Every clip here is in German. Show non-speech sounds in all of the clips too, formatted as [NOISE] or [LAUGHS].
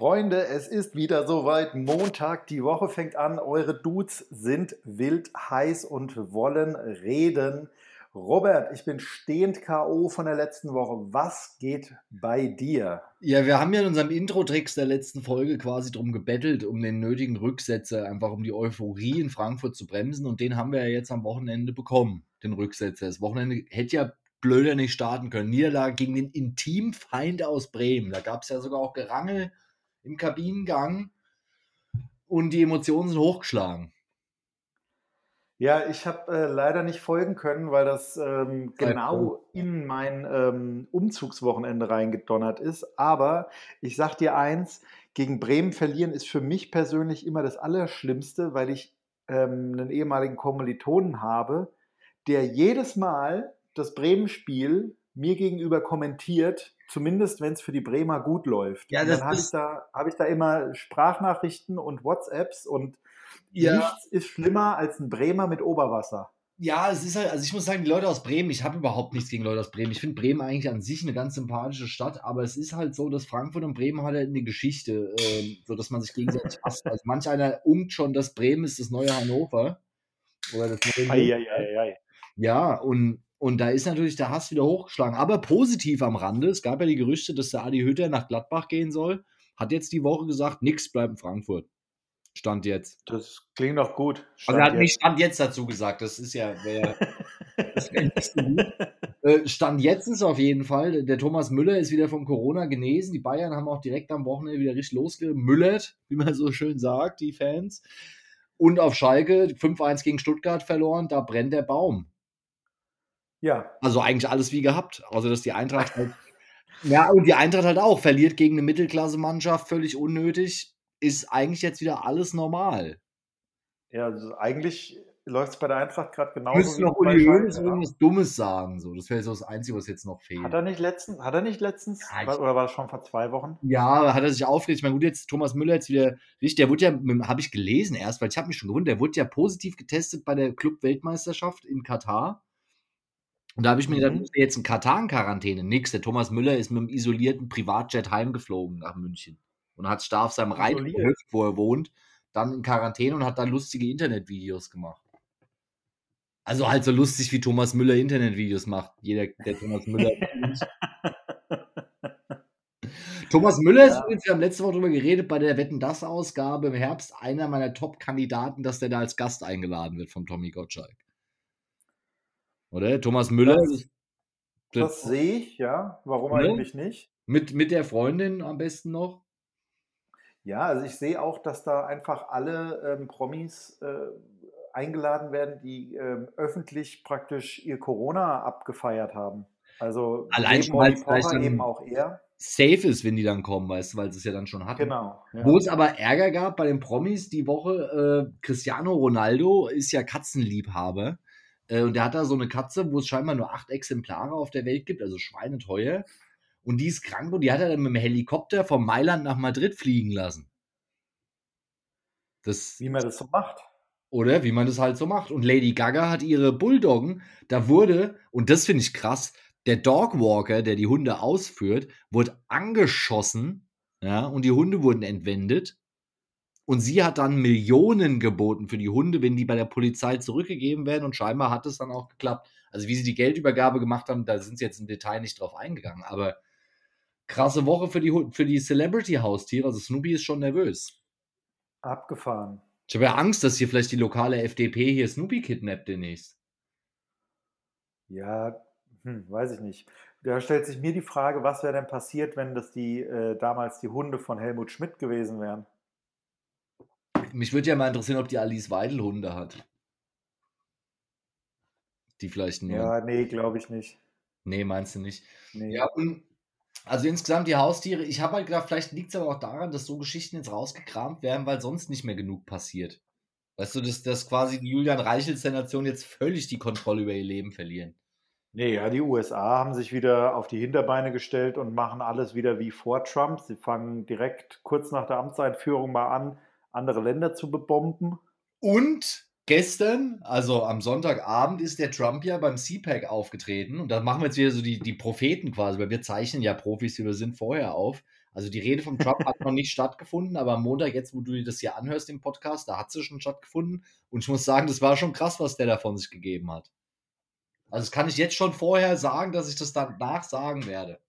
Freunde, es ist wieder soweit. Montag, die Woche fängt an. Eure Dudes sind wild heiß und wollen reden. Robert, ich bin stehend K.O. von der letzten Woche. Was geht bei dir? Ja, wir haben ja in unserem Intro-Tricks der letzten Folge quasi drum gebettelt, um den nötigen Rücksetzer, einfach um die Euphorie in Frankfurt zu bremsen. Und den haben wir ja jetzt am Wochenende bekommen, den Rücksetzer. Das Wochenende hätte ja blöder nicht starten können. Niederlage gegen den Intimfeind aus Bremen. Da gab es ja sogar auch Gerangel im Kabinengang und die Emotionen sind hochgeschlagen. Ja, ich habe äh, leider nicht folgen können, weil das ähm, genau in mein ähm, Umzugswochenende reingedonnert ist. Aber ich sag dir eins, gegen Bremen verlieren ist für mich persönlich immer das Allerschlimmste, weil ich ähm, einen ehemaligen Kommilitonen habe, der jedes Mal das Bremen-Spiel mir gegenüber kommentiert, zumindest wenn es für die Bremer gut läuft. Ja, dann habe ich, da, hab ich da immer Sprachnachrichten und WhatsApps und ja. nichts ist schlimmer als ein Bremer mit Oberwasser. Ja, es ist halt, also ich muss sagen, die Leute aus Bremen, ich habe überhaupt nichts gegen Leute aus Bremen. Ich finde Bremen eigentlich an sich eine ganz sympathische Stadt, aber es ist halt so, dass Frankfurt und Bremen halt eine Geschichte, äh, so dass man sich gegenseitig [LAUGHS] hasst. Also manch einer ungt schon, dass Bremen ist das neue Hannover. Oder das neue ei, ei, ei, ei. Ja, und und da ist natürlich der Hass wieder hochgeschlagen. Aber positiv am Rande, es gab ja die Gerüchte, dass der Adi Hütter nach Gladbach gehen soll. Hat jetzt die Woche gesagt, nix bleibt in Frankfurt. Stand jetzt. Das klingt doch gut. Stand also er hat jetzt. nicht Stand jetzt dazu gesagt. Das ist ja, wär, [LAUGHS] das wäre nicht so gut. Äh, Stand jetzt ist auf jeden Fall, der Thomas Müller ist wieder von Corona genesen. Die Bayern haben auch direkt am Wochenende wieder richtig losgemüllert, wie man so schön sagt, die Fans. Und auf Schalke 5-1 gegen Stuttgart verloren, da brennt der Baum. Ja. Also eigentlich alles wie gehabt. Also, dass die Eintracht halt. Ja, und die Eintracht halt auch verliert gegen eine Mittelklasse-Mannschaft völlig unnötig. Ist eigentlich jetzt wieder alles normal. Ja, also eigentlich läuft es bei der Eintracht gerade genauso. Müsste noch Uli Hoeneß irgendwas Dummes sagen. So. Das wäre so das Einzige, was jetzt noch fehlt. Hat er nicht letztens, hat er nicht letztens, ja, oder war das schon vor zwei Wochen? Ja, hat er sich aufgeregt. Ich meine, gut, jetzt Thomas Müller jetzt wieder, der wurde ja, habe ich gelesen erst, weil ich habe mich schon gewundert, der wurde ja positiv getestet bei der Club-Weltmeisterschaft in Katar. Und da habe ich mir gedacht, mhm. jetzt in Katar in Quarantäne. Nix. Der Thomas Müller ist mit einem isolierten Privatjet heimgeflogen nach München und hat da auf seinem Reithof, wo er wohnt, dann in Quarantäne und hat da lustige Internetvideos gemacht. Also halt so lustig, wie Thomas Müller Internetvideos macht. Jeder, der Thomas Müller. Thomas Müller ist übrigens, wir haben letzte Woche darüber geredet, bei der Wetten das Ausgabe im Herbst einer meiner Top-Kandidaten, dass der da als Gast eingeladen wird von Tommy Gottschalk. Oder? Thomas Müller. Das, das sehe ich, ja. Warum ne? eigentlich nicht? Mit, mit der Freundin am besten noch? Ja, also ich sehe auch, dass da einfach alle ähm, Promis äh, eingeladen werden, die ähm, öffentlich praktisch ihr Corona abgefeiert haben. Also allein schon weil es eben auch eher safe ist, wenn die dann kommen, weißt du, weil sie es ja dann schon hatten. Genau. Ja. Wo es aber Ärger gab bei den Promis die Woche, äh, Cristiano Ronaldo ist ja Katzenliebhaber äh, und der hat da so eine Katze, wo es scheinbar nur acht Exemplare auf der Welt gibt, also schweineteuer. Und die ist krank und die hat er dann mit dem Helikopter von Mailand nach Madrid fliegen lassen. Das, Wie man das so macht. Oder wie man das halt so macht. Und Lady Gaga hat ihre Bulldoggen, da wurde, und das finde ich krass, der Dogwalker, der die Hunde ausführt, wurde angeschossen, ja, und die Hunde wurden entwendet. Und sie hat dann Millionen geboten für die Hunde, wenn die bei der Polizei zurückgegeben werden. Und scheinbar hat es dann auch geklappt. Also wie sie die Geldübergabe gemacht haben, da sind sie jetzt im Detail nicht drauf eingegangen. Aber krasse Woche für die, für die Celebrity-Haustiere. Also Snoopy ist schon nervös. Abgefahren. Ich habe ja Angst, dass hier vielleicht die lokale FDP hier Snoopy kidnappt demnächst. Ja, hm, weiß ich nicht. Da stellt sich mir die Frage, was wäre denn passiert, wenn das die äh, damals die Hunde von Helmut Schmidt gewesen wären? Mich würde ja mal interessieren, ob die Alice Weidel Hunde hat. Die vielleicht nur. Ja, nee, glaube ich nicht. Nee, meinst du nicht? Nee. Ja, und also insgesamt die Haustiere, ich habe halt gedacht, vielleicht liegt es aber auch daran, dass so Geschichten jetzt rausgekramt werden, weil sonst nicht mehr genug passiert. Weißt du, dass, dass quasi die Julian Reichels der Nation jetzt völlig die Kontrolle über ihr Leben verlieren. Nee, ja, die USA haben sich wieder auf die Hinterbeine gestellt und machen alles wieder wie vor Trump. Sie fangen direkt kurz nach der Amtseinführung mal an, andere Länder zu bebomben. Und gestern, also am Sonntagabend, ist der Trump ja beim CPAC aufgetreten. Und da machen wir jetzt wieder so die, die Propheten quasi, weil wir zeichnen ja Profis, die wir sind, vorher auf. Also die Rede vom Trump hat noch nicht [LAUGHS] stattgefunden, aber am Montag, jetzt wo du dir das hier anhörst im Podcast, da hat sie schon stattgefunden. Und ich muss sagen, das war schon krass, was der da von sich gegeben hat. Also das kann ich jetzt schon vorher sagen, dass ich das danach sagen werde.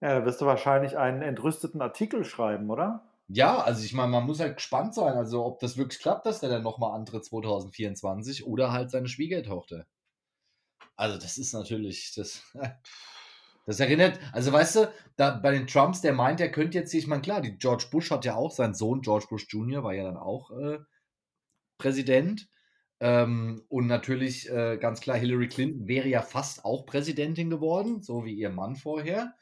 Ja, da wirst du wahrscheinlich einen entrüsteten Artikel schreiben, oder? Ja, also ich meine, man muss halt gespannt sein, also ob das wirklich klappt, dass der dann nochmal antritt 2024 oder halt seine Schwiegertochter. Also das ist natürlich, das, [LAUGHS] das erinnert, also weißt du, da bei den Trumps, der meint, er könnte jetzt, ich meine, klar, die George Bush hat ja auch, sein Sohn George Bush Jr. war ja dann auch äh, Präsident. Ähm, und natürlich äh, ganz klar, Hillary Clinton wäre ja fast auch Präsidentin geworden, so wie ihr Mann vorher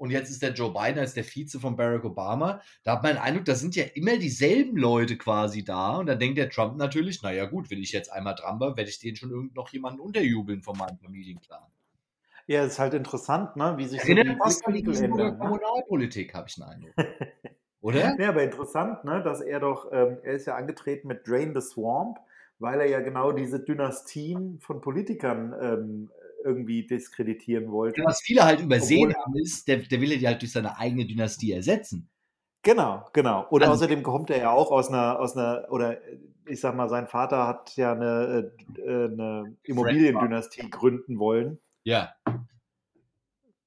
und jetzt ist der Joe Biden als der Vize von Barack Obama. Da hat man den Eindruck, da sind ja immer dieselben Leute quasi da. Und dann denkt der Trump natürlich, naja gut, wenn ich jetzt einmal dran war, werde ich den schon irgend noch jemanden unterjubeln von meinem Familienclan. Ja, ist halt interessant, ne? wie sich so die Blickwinkel ändern. Ne? Kommunalpolitik, habe ich einen Eindruck. [LAUGHS] Oder? Ja, aber interessant, ne, dass er doch, ähm, er ist ja angetreten mit Drain the Swamp, weil er ja genau diese Dynastien von Politikern ähm, irgendwie diskreditieren wollte. Was viele halt übersehen Obwohl, haben, ist, der, der will ja halt durch seine eigene Dynastie ersetzen. Genau, genau. Und also, außerdem kommt er ja auch aus einer, aus einer, oder ich sag mal, sein Vater hat ja eine, äh, eine Immobiliendynastie gründen wollen. Ja.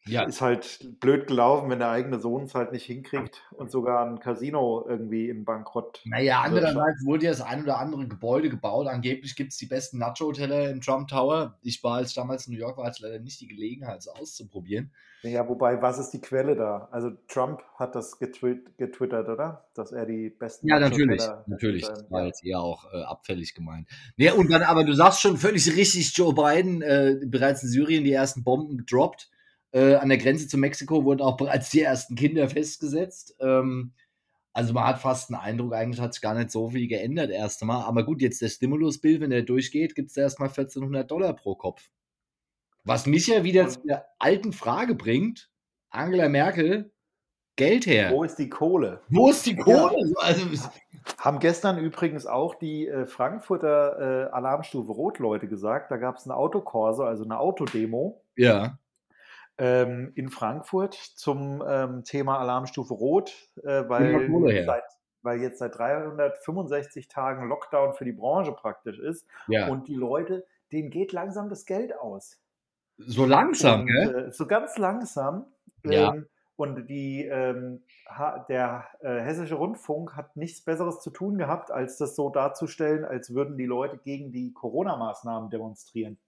Ja. Ist halt blöd gelaufen, wenn der eigene Sohn es halt nicht hinkriegt und sogar ein Casino irgendwie in Bankrott. Naja, andererseits wurde ja das ein oder andere Gebäude gebaut. Angeblich gibt es die besten Nacho-Teller im Trump Tower. Ich war, als damals in New York war, hatte leider nicht die Gelegenheit, es auszuprobieren. Ja, wobei, was ist die Quelle da? Also Trump hat das getwitt getwittert, oder? Dass er die besten Ja, natürlich, natürlich. Das war jetzt eher auch äh, abfällig gemeint. Ja, und dann, aber du sagst schon völlig richtig, Joe Biden, äh, bereits in Syrien die ersten Bomben gedroppt. Äh, an der Grenze zu Mexiko wurden auch bereits die ersten Kinder [LAUGHS] festgesetzt. Ähm, also man hat fast einen Eindruck, eigentlich hat sich gar nicht so viel geändert erst einmal. Aber gut, jetzt der Stimulusbill, wenn der durchgeht, gibt es erstmal 1400 Dollar pro Kopf. Was mich ja wieder zu der alten Frage bringt, Angela Merkel, Geld her. Wo ist die Kohle? Wo ist die Kohle? Ja. Also, haben gestern übrigens auch die äh, Frankfurter äh, Alarmstufe Rot-Leute gesagt, da gab es eine Autokorso, also eine Autodemo. Ja ähm, in Frankfurt zum ähm, Thema Alarmstufe Rot, äh, weil, seit, weil jetzt seit 365 Tagen Lockdown für die Branche praktisch ist ja. und die Leute, denen geht langsam das Geld aus. So langsam, gell? Äh, so ganz langsam. Ja. Ähm, und die, ähm, der äh, Hessische Rundfunk hat nichts Besseres zu tun gehabt, als das so darzustellen, als würden die Leute gegen die Corona-Maßnahmen demonstrieren.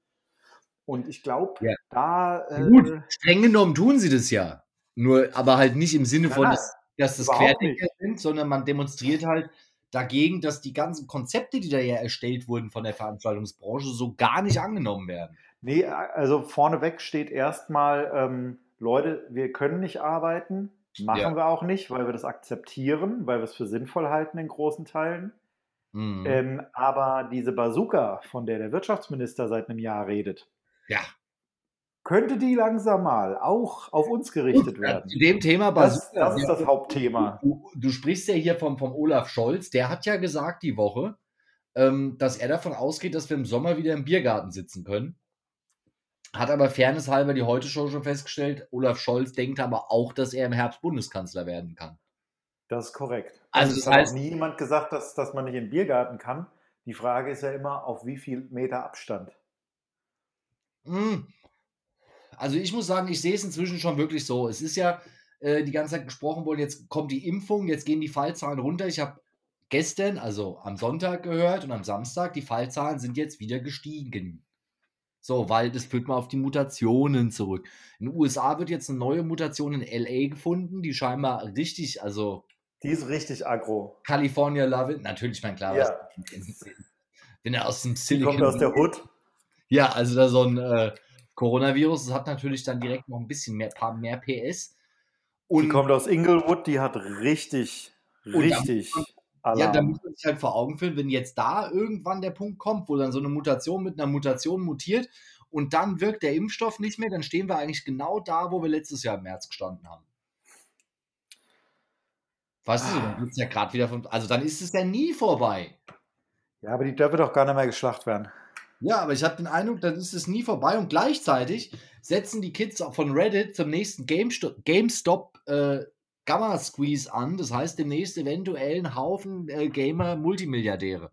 Und ich glaube, ja. da. Äh, Gut, streng genommen tun sie das ja. Nur, aber halt nicht im Sinne von, dass, dass das Querdenker sind, sondern man demonstriert halt dagegen, dass die ganzen Konzepte, die da ja erstellt wurden von der Veranstaltungsbranche, so gar nicht angenommen werden. Nee, also vorneweg steht erstmal, ähm, Leute, wir können nicht arbeiten, machen ja. wir auch nicht, weil wir das akzeptieren, weil wir es für sinnvoll halten in großen Teilen. Mhm. Ähm, aber diese Bazooka, von der der Wirtschaftsminister seit einem Jahr redet, ja. Könnte die langsam mal auch auf uns gerichtet werden? Zu dem Thema das, das ist das Hauptthema. Du, du, sprichst ja hier vom, vom Olaf Scholz, der hat ja gesagt die Woche, ähm, dass er davon ausgeht, dass wir im Sommer wieder im Biergarten sitzen können. Hat aber fairnesshalber die Heute-Show schon festgestellt, Olaf Scholz denkt aber auch, dass er im Herbst Bundeskanzler werden kann. Das ist korrekt. Also, also das heißt, hat nie jemand gesagt, dass, dass man nicht in den Biergarten kann. Die Frage ist ja immer, auf wie viel Meter Abstand. Hm. Also ich muss sagen, ich sehe es inzwischen schon wirklich so. Es ist ja äh, die ganze Zeit gesprochen worden, jetzt kommt die Impfung, jetzt gehen die Fallzahlen runter. Ich habe gestern, also am Sonntag gehört und am Samstag, die Fallzahlen sind jetzt wieder gestiegen. So, weil das führt mal auf die Mutationen zurück. In den USA wird jetzt eine neue Mutation in LA gefunden, die scheinbar richtig, also. Die ist richtig aggro. California Love It, natürlich, mein klar. Ja. Wenn er aus dem Silicon. Die kommt aus der Hood. Ja, also da so ein äh, Coronavirus, das hat natürlich dann direkt noch ein bisschen mehr, paar mehr PS. Und die kommt aus Inglewood, die hat richtig, richtig. Man, ja, da muss man sich halt vor Augen führen, wenn jetzt da irgendwann der Punkt kommt, wo dann so eine Mutation mit einer Mutation mutiert und dann wirkt der Impfstoff nicht mehr, dann stehen wir eigentlich genau da, wo wir letztes Jahr im März gestanden haben. Weißt du, dann wird's ja gerade wieder von. Also dann ist es ja nie vorbei. Ja, aber die dürfen doch gar nicht mehr geschlacht werden. Ja, aber ich habe den Eindruck, dann ist es nie vorbei und gleichzeitig setzen die Kids von Reddit zum nächsten GameStop, GameStop äh, Gamma Squeeze an. Das heißt demnächst eventuell ein Haufen äh, Gamer Multimilliardäre.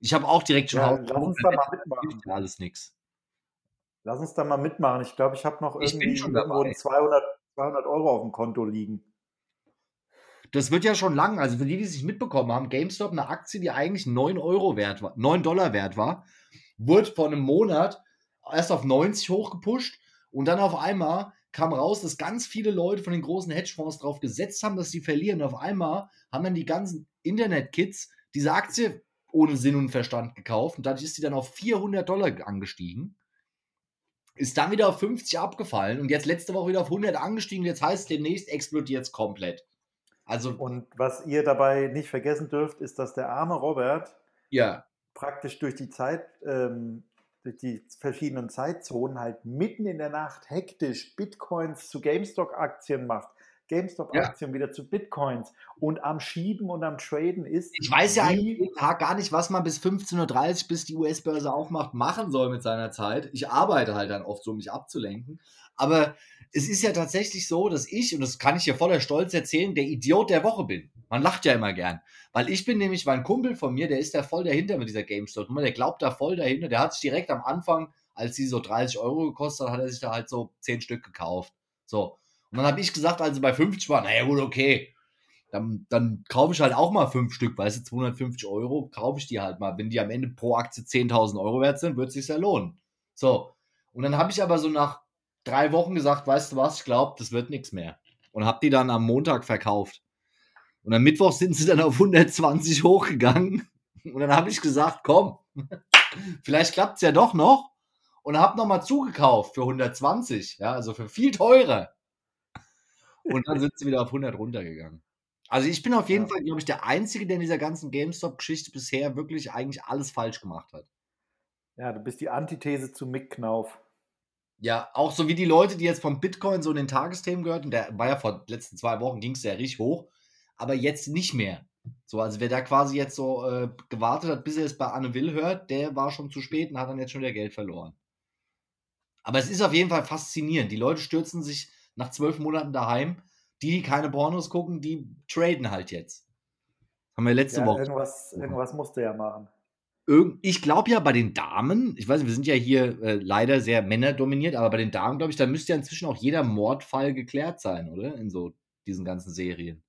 Ich habe auch direkt schon Ja, Haufen- lass uns da mal mitmachen. Alles nichts. Lass uns da mal mitmachen. Ich glaube, ich habe noch irgendwie schon irgendwo dabei. 200, 200 Euro auf dem Konto liegen. Das wird ja schon lang, also für die, die es nicht mitbekommen haben, GameStop, eine Aktie, die eigentlich 9 Euro wert war, 9 Dollar wert war, wurde vor einem Monat erst auf 90 hochgepusht und dann auf einmal kam raus, dass ganz viele Leute von den großen Hedgefonds darauf gesetzt haben, dass sie verlieren. Und auf einmal haben dann die ganzen Internet-Kids diese Aktie ohne Sinn und Verstand gekauft und dadurch ist sie dann auf 400 Dollar angestiegen. Ist dann wieder auf 50 abgefallen und jetzt letzte Woche wieder auf 100 angestiegen. Jetzt heißt es, demnächst explodiert es komplett. Also, Und was ihr dabei nicht vergessen dürft, ist, dass der arme Robert ja, praktisch durch die Zeit, ähm, durch die verschiedenen Zeitzonen halt mitten in der Nacht hektisch Bitcoins zu GameStop-Aktien macht, GameStop-Aktien wieder zu Bitcoins und am Schieben und am Traden ist. Ich weiß ja eigentlich jeden Tag gar nicht, was man bis 15.30 Uhr, bis die US-Börse aufmacht, machen soll mit seiner Zeit. Ich arbeite halt dann oft so, um mich abzulenken. Aber es ist ja tatsächlich so, dass ich, und das kann ich hier voller Stolz erzählen, der Idiot der Woche bin. Man lacht ja immer gern. Weil ich bin nämlich, weil ein Kumpel von mir, der ist da voll dahinter mit dieser GameStop-Nummer, der glaubt da voll dahinter. Der hat sich direkt am Anfang, als sie so 30 Euro gekostet hat, hat er sich da halt so 10 Stück gekauft. So. Und dann habe ich gesagt, also bei 50 war, naja gut, okay, dann, dann kaufe ich halt auch mal fünf Stück, weißt du, 250 Euro, kaufe ich die halt mal. Wenn die am Ende pro Aktie 10.000 Euro wert sind, wird es sich ja lohnen. So. Und dann habe ich aber so nach drei Wochen gesagt, weißt du was, ich glaube, das wird nichts mehr. Und habe die dann am Montag verkauft. Und am Mittwoch sind sie dann auf 120 hochgegangen. Und dann habe ich gesagt, komm, [LAUGHS] vielleicht klappt es ja doch noch. Und habe nochmal zugekauft für 120, ja, also für viel teurer. Und dann sind sie wieder auf 100 runtergegangen. Also ich bin auf jeden Ja. Fall, glaube ich, der Einzige, der in dieser ganzen GameStop-Geschichte bisher wirklich eigentlich alles falsch gemacht hat. Ja, du bist die Antithese zu Mick Knauf. Ja, auch so wie die Leute, die jetzt vom Bitcoin so in den Tagesthemen gehört, und der war ja vor den letzten zwei Wochen, ging es ja richtig hoch, aber jetzt nicht mehr. So, also wer da quasi jetzt so äh, gewartet hat, bis er es bei Anne Will hört, der war schon zu spät und hat dann jetzt schon wieder Geld verloren. Aber es ist auf jeden Fall faszinierend. Die Leute stürzen sich nach zwölf Monaten daheim. Die, die keine Pornos gucken, die traden halt jetzt. Haben wir letzte Ja, Woche. irgendwas, irgendwas musst du ja machen. Ich glaube ja bei den Damen, ich weiß nicht, wir sind ja hier äh, leider sehr männerdominiert, aber bei den Damen, glaube ich, da müsste ja inzwischen auch jeder Mordfall geklärt sein, oder? In so diesen ganzen Serien.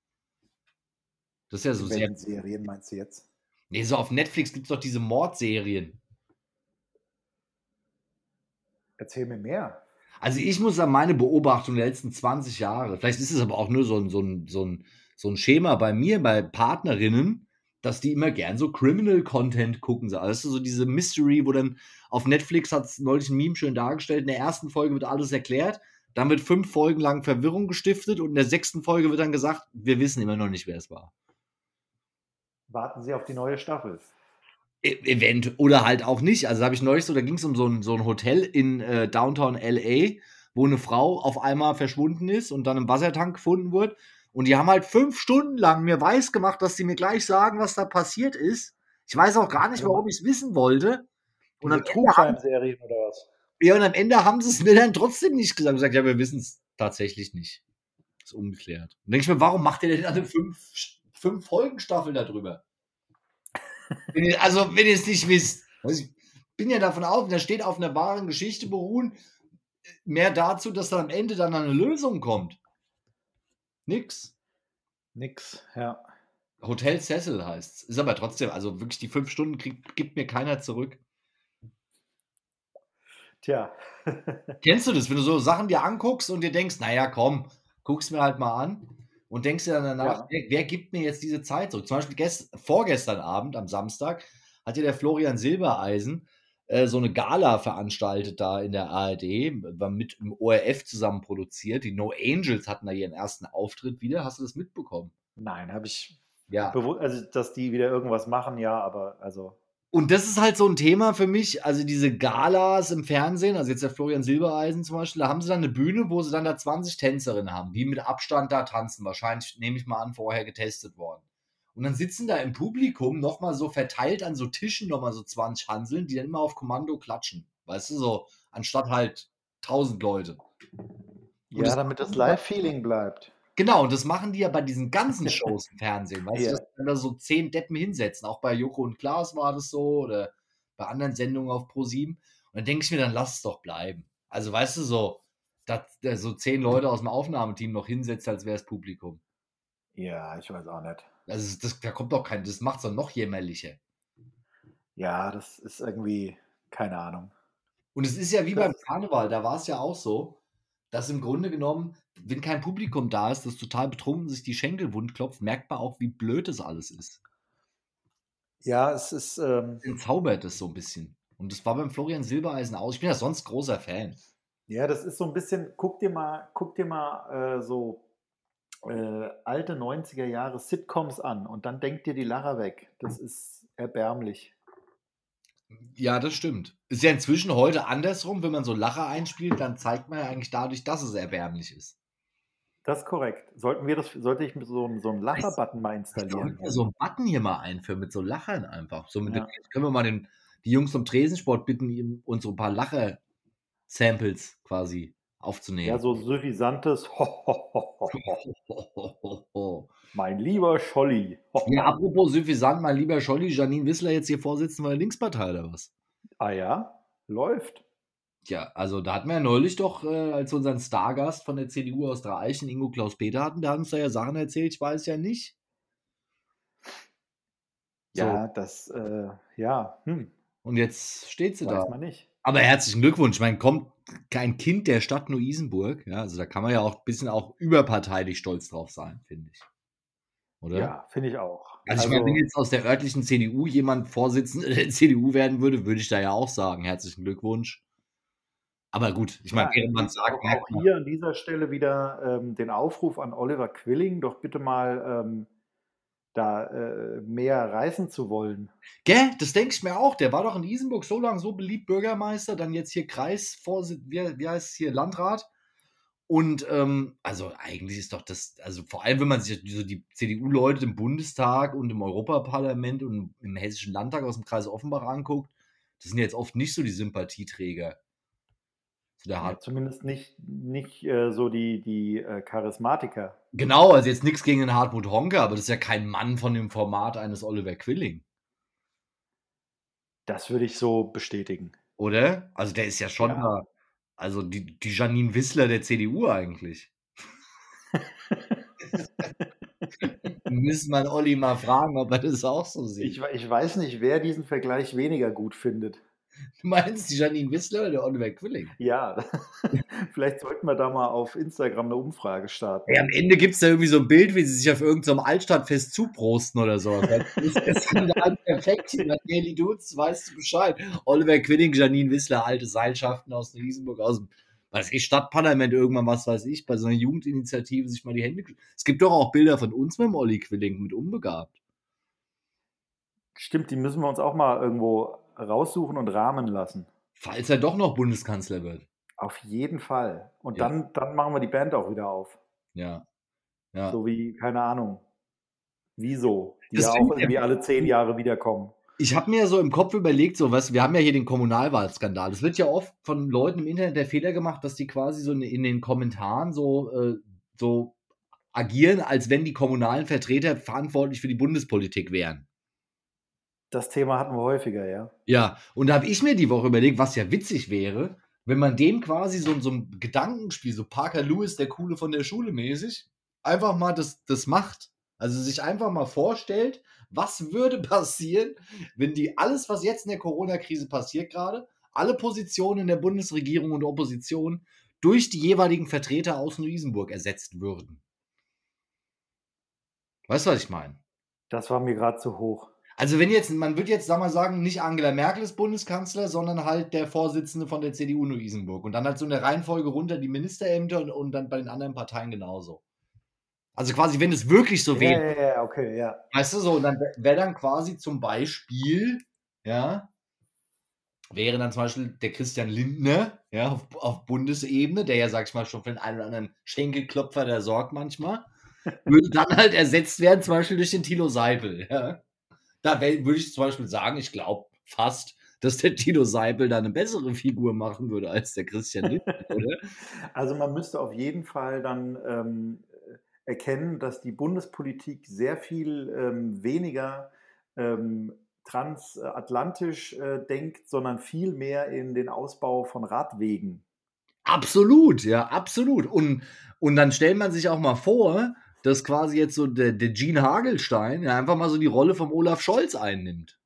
Das ist ja so In sehr. Serien meinst du jetzt? Nee, so auf Netflix gibt es doch diese Mordserien. Erzähl mir mehr. Also ich muss sagen, meine Beobachtung der letzten 20 Jahre, vielleicht ist es aber auch nur so ein, so ein, so ein, so ein Schema bei mir, bei Partnerinnen, dass die immer gern so Criminal-Content gucken. So. Also so diese Mystery, wo dann auf Netflix hat es neulich ein Meme schön dargestellt, in der ersten Folge wird alles erklärt, dann wird fünf Folgen lang Verwirrung gestiftet und in der sechsten Folge wird dann gesagt, wir wissen immer noch nicht, wer es war. Warten Sie auf die neue Staffel. E- Event oder halt auch nicht. Also da habe ich neulich so, da ging es um so ein, so ein Hotel in äh, Downtown LA, wo eine Frau auf einmal verschwunden ist und dann im Wassertank gefunden wird. Und die haben halt fünf Stunden lang mir weiß gemacht, dass sie mir gleich sagen, was da passiert ist. Ich weiß auch gar nicht, warum ich es wissen wollte. Und am, haben, True-Crime-Serien oder was? ja, und am Ende haben sie es mir dann trotzdem nicht gesagt. Und gesagt, ja, wir wissen es tatsächlich nicht. Ist ungeklärt. Und denke ich mir, warum macht ihr denn eine fünf, fünf Folgen-Staffel darüber? Wenn ihr, also, wenn ihr es nicht wisst. Also ich bin ja davon aus, da steht auf einer wahren Geschichte beruhen, mehr dazu, dass dann am Ende dann eine Lösung kommt. Nix. Nix, ja. Hotel Cecil heißt es. Ist aber trotzdem, also wirklich die fünf Stunden kriegt, gibt mir keiner zurück. Tja. [LAUGHS] Kennst du das, wenn du so Sachen dir anguckst und dir denkst, naja, komm, guck's mir halt mal an und denkst dir dann danach, Ja. wer, wer gibt mir jetzt diese Zeit zurück? Zum Beispiel gest, vorgestern Abend, am Samstag, hat ja der Florian Silbereisen äh, so eine Gala veranstaltet da in der ARD, war mit dem ORF zusammen produziert. Die No Angels hatten da ihren ersten Auftritt wieder. Hast du das mitbekommen? Nein, habe ich Ja. also dass die wieder irgendwas machen, ja, aber also Und das ist halt so ein Thema für mich, also diese Galas im Fernsehen, also jetzt der Florian Silbereisen zum Beispiel, da haben sie dann eine Bühne, wo sie dann da 20 Tänzerinnen haben, die mit Abstand da tanzen, wahrscheinlich, nehme ich mal an, vorher getestet worden. Und dann sitzen da im Publikum nochmal so verteilt an so Tischen nochmal so 20 Hanseln, die dann immer auf Kommando klatschen. Weißt du, so, anstatt halt 1000 Leute. ja, das damit das Live-Feeling bleibt. Genau, und das machen die ja bei diesen ganzen Shows im Fernsehen. Weißt ja. du, wenn da so zehn Deppen hinsetzen. Auch bei Joko und Klaas war das so oder bei anderen Sendungen auf Pro7. Und dann denke ich mir, dann lass es doch bleiben. Also, weißt du, so, dass so zehn Leute aus dem Aufnahmeteam noch hinsetzt, als wäre es Publikum. Ja, ich weiß auch nicht. Also, das, da kommt doch kein, das macht es doch noch jämmerlicher. Ja, das ist irgendwie, keine Ahnung. Und es ist ja wie das beim Karneval, da war es ja auch so, dass im Grunde genommen, wenn kein Publikum da ist, das total betrunken sich die Schenkel wund klopft, merkt man auch, wie blöd das alles ist. Ja, es ist. Ähm, Entzaubert es so ein bisschen. Und das war beim Florian Silbereisen aus. Ich bin ja sonst großer Fan. Ja, das ist so ein bisschen, guck dir mal, guck dir mal äh, so äh, alte 90er Jahre Sitcoms an und dann denkt dir die Lacher weg. Das ist erbärmlich. Ja, das stimmt. Ist ja inzwischen heute andersrum, wenn man so Lacher einspielt, dann zeigt man ja eigentlich dadurch, dass es erbärmlich ist. Das ist korrekt. Sollten wir das, sollte ich so, so einen Lacher-Button mal installieren? Ich so einen Button hier mal einführen mit so Lachern einfach. So ja. den, können wir mal den, die Jungs vom Tresensport bitten, uns so ein paar Lacher-Samples quasi aufzunehmen. Ja, so suffisantes [LAUGHS] [LAUGHS] Mein lieber Scholli. [LAUGHS] ja, apropos suffisant, mein lieber Scholli, Janine Wissler jetzt hier Vorsitzende der Linkspartei oder was? Ah ja, läuft. Ja, also da hatten wir ja neulich doch, äh, als wir unseren Stargast von der CDU aus Dreieichen, Ingo Klaus Peter hatten, da haben uns da ja Sachen erzählt, ich weiß ja nicht. So. Ja, das, äh, ja. Hm. Und jetzt steht sie weiß da. Weiß man nicht. Aber herzlichen Glückwunsch. Ich meine, kommt kein Kind der Stadt Neu-Isenburg. Ja, also da kann man ja auch ein bisschen auch überparteilich stolz drauf sein, finde ich. Oder? Ja, finde ich auch. Also, ich meine, wenn jetzt aus der örtlichen CDU jemand Vorsitzender der [LAUGHS] CDU werden würde, würde ich da ja auch sagen, herzlichen Glückwunsch. Aber gut, ich meine, ja, man sagt. Auch, auch hier an dieser Stelle wieder ähm, den Aufruf an Oliver Quilling, doch bitte mal ähm, da äh, mehr reisen zu wollen. Gell, das denke ich mir auch. Der war doch in Isenburg so lange so beliebt Bürgermeister, dann jetzt hier Kreisvorsitzender, wie, wie heißt es hier, Landrat. Und ähm, also eigentlich ist doch das, also vor allem, wenn man sich so die CDU-Leute im Bundestag und im Europaparlament und im Hessischen Landtag aus dem Kreis Offenbach anguckt, das sind jetzt oft nicht so die Sympathieträger. Der ja, zumindest nicht, nicht äh, so die, die äh, Charismatiker. Genau, also jetzt nichts gegen den Hartmut Honke, aber das ist ja kein Mann von dem Format eines Oliver Quilling. Das würde ich so bestätigen. Oder? Also der ist ja schon ja. Mal, also die, die Janine Wissler der CDU eigentlich. [LAUGHS] [LAUGHS] Müssen man Olli mal fragen, ob er das auch so sieht. Ich, ich weiß nicht, wer diesen Vergleich weniger gut findet. [LAUGHS] Du meinst die Janine Wissler oder der Oliver Quilling? Ja, [LAUGHS] vielleicht sollten wir da mal auf Instagram eine Umfrage starten. Ja, am Ende gibt es da irgendwie so ein Bild, wie sie sich auf irgendeinem so Altstadtfest zuprosten oder so. Das ist, das ist perfekt. Daily Dudes, weißt du Bescheid. Oliver Quilling, Janine Wissler, alte Seilschaften aus Riesenburg, aus dem weiß ich, Stadtparlament irgendwann, was weiß ich, bei so einer Jugendinitiative sich mal die Hände. Es gibt doch auch Bilder von uns mit dem Olli Quilling, mit unbegabt. Stimmt, die müssen wir uns auch mal irgendwo raussuchen und rahmen lassen. Falls er doch noch Bundeskanzler wird. Auf jeden Fall. Und ja. dann, dann machen wir die Band auch wieder auf. Ja. ja. So wie, keine Ahnung. Wieso? Die das ja auch irgendwie alle zehn Jahre wiederkommen. Ich habe mir so im Kopf überlegt, so was, wir haben ja hier den Kommunalwahlskandal. Es wird ja oft von Leuten im Internet der Fehler gemacht, dass die quasi so in den Kommentaren so, äh, so agieren, als wenn die kommunalen Vertreter verantwortlich für die Bundespolitik wären. Das Thema hatten wir häufiger, ja. Ja, und da habe ich mir die Woche überlegt, was ja witzig wäre, wenn man dem quasi so, so ein Gedankenspiel, so Parker Lewis, der Coole von der Schule mäßig, einfach mal das, das macht. Also sich einfach mal vorstellt, was würde passieren, wenn die alles, was jetzt in der Corona-Krise passiert gerade, alle Positionen in der Bundesregierung und Opposition durch die jeweiligen Vertreter aus Neu-Isenburg ersetzt würden. Weißt du, was ich meine? Das war mir gerade zu hoch. Also wenn jetzt, man würde jetzt, sag mal sagen, nicht Angela Merkel ist Bundeskanzler, sondern halt der Vorsitzende von der CDU Neu-Isenburg. Und dann halt so eine Reihenfolge runter die Ministerämter und, und dann bei den anderen Parteien genauso. Also quasi, wenn es wirklich so wäre. Ja, ja, ja, okay, ja. Weißt du so, und dann wäre dann quasi zum Beispiel, ja, wäre dann zum Beispiel der Christian Lindner, ja, auf, auf Bundesebene, der ja, sag ich mal, schon für den einen oder anderen Schenkelklopfer, der sorgt manchmal. [LAUGHS] würde dann halt ersetzt werden, zum Beispiel durch den Tilo Seipel. Ja? Da würde ich zum Beispiel sagen, ich glaube fast, dass der Tilo Seipel da eine bessere Figur machen würde als der Christian Lindner, [LAUGHS] oder? Also man müsste auf jeden Fall dann ähm, erkennen, dass die Bundespolitik sehr viel ähm, weniger ähm, transatlantisch äh, denkt, sondern viel mehr in den Ausbau von Radwegen. Absolut, ja, absolut. Und, und dann stellt man sich auch mal vor, dass quasi jetzt so der, der Gene Hagelstein ja einfach mal so die Rolle vom Olaf Scholz einnimmt.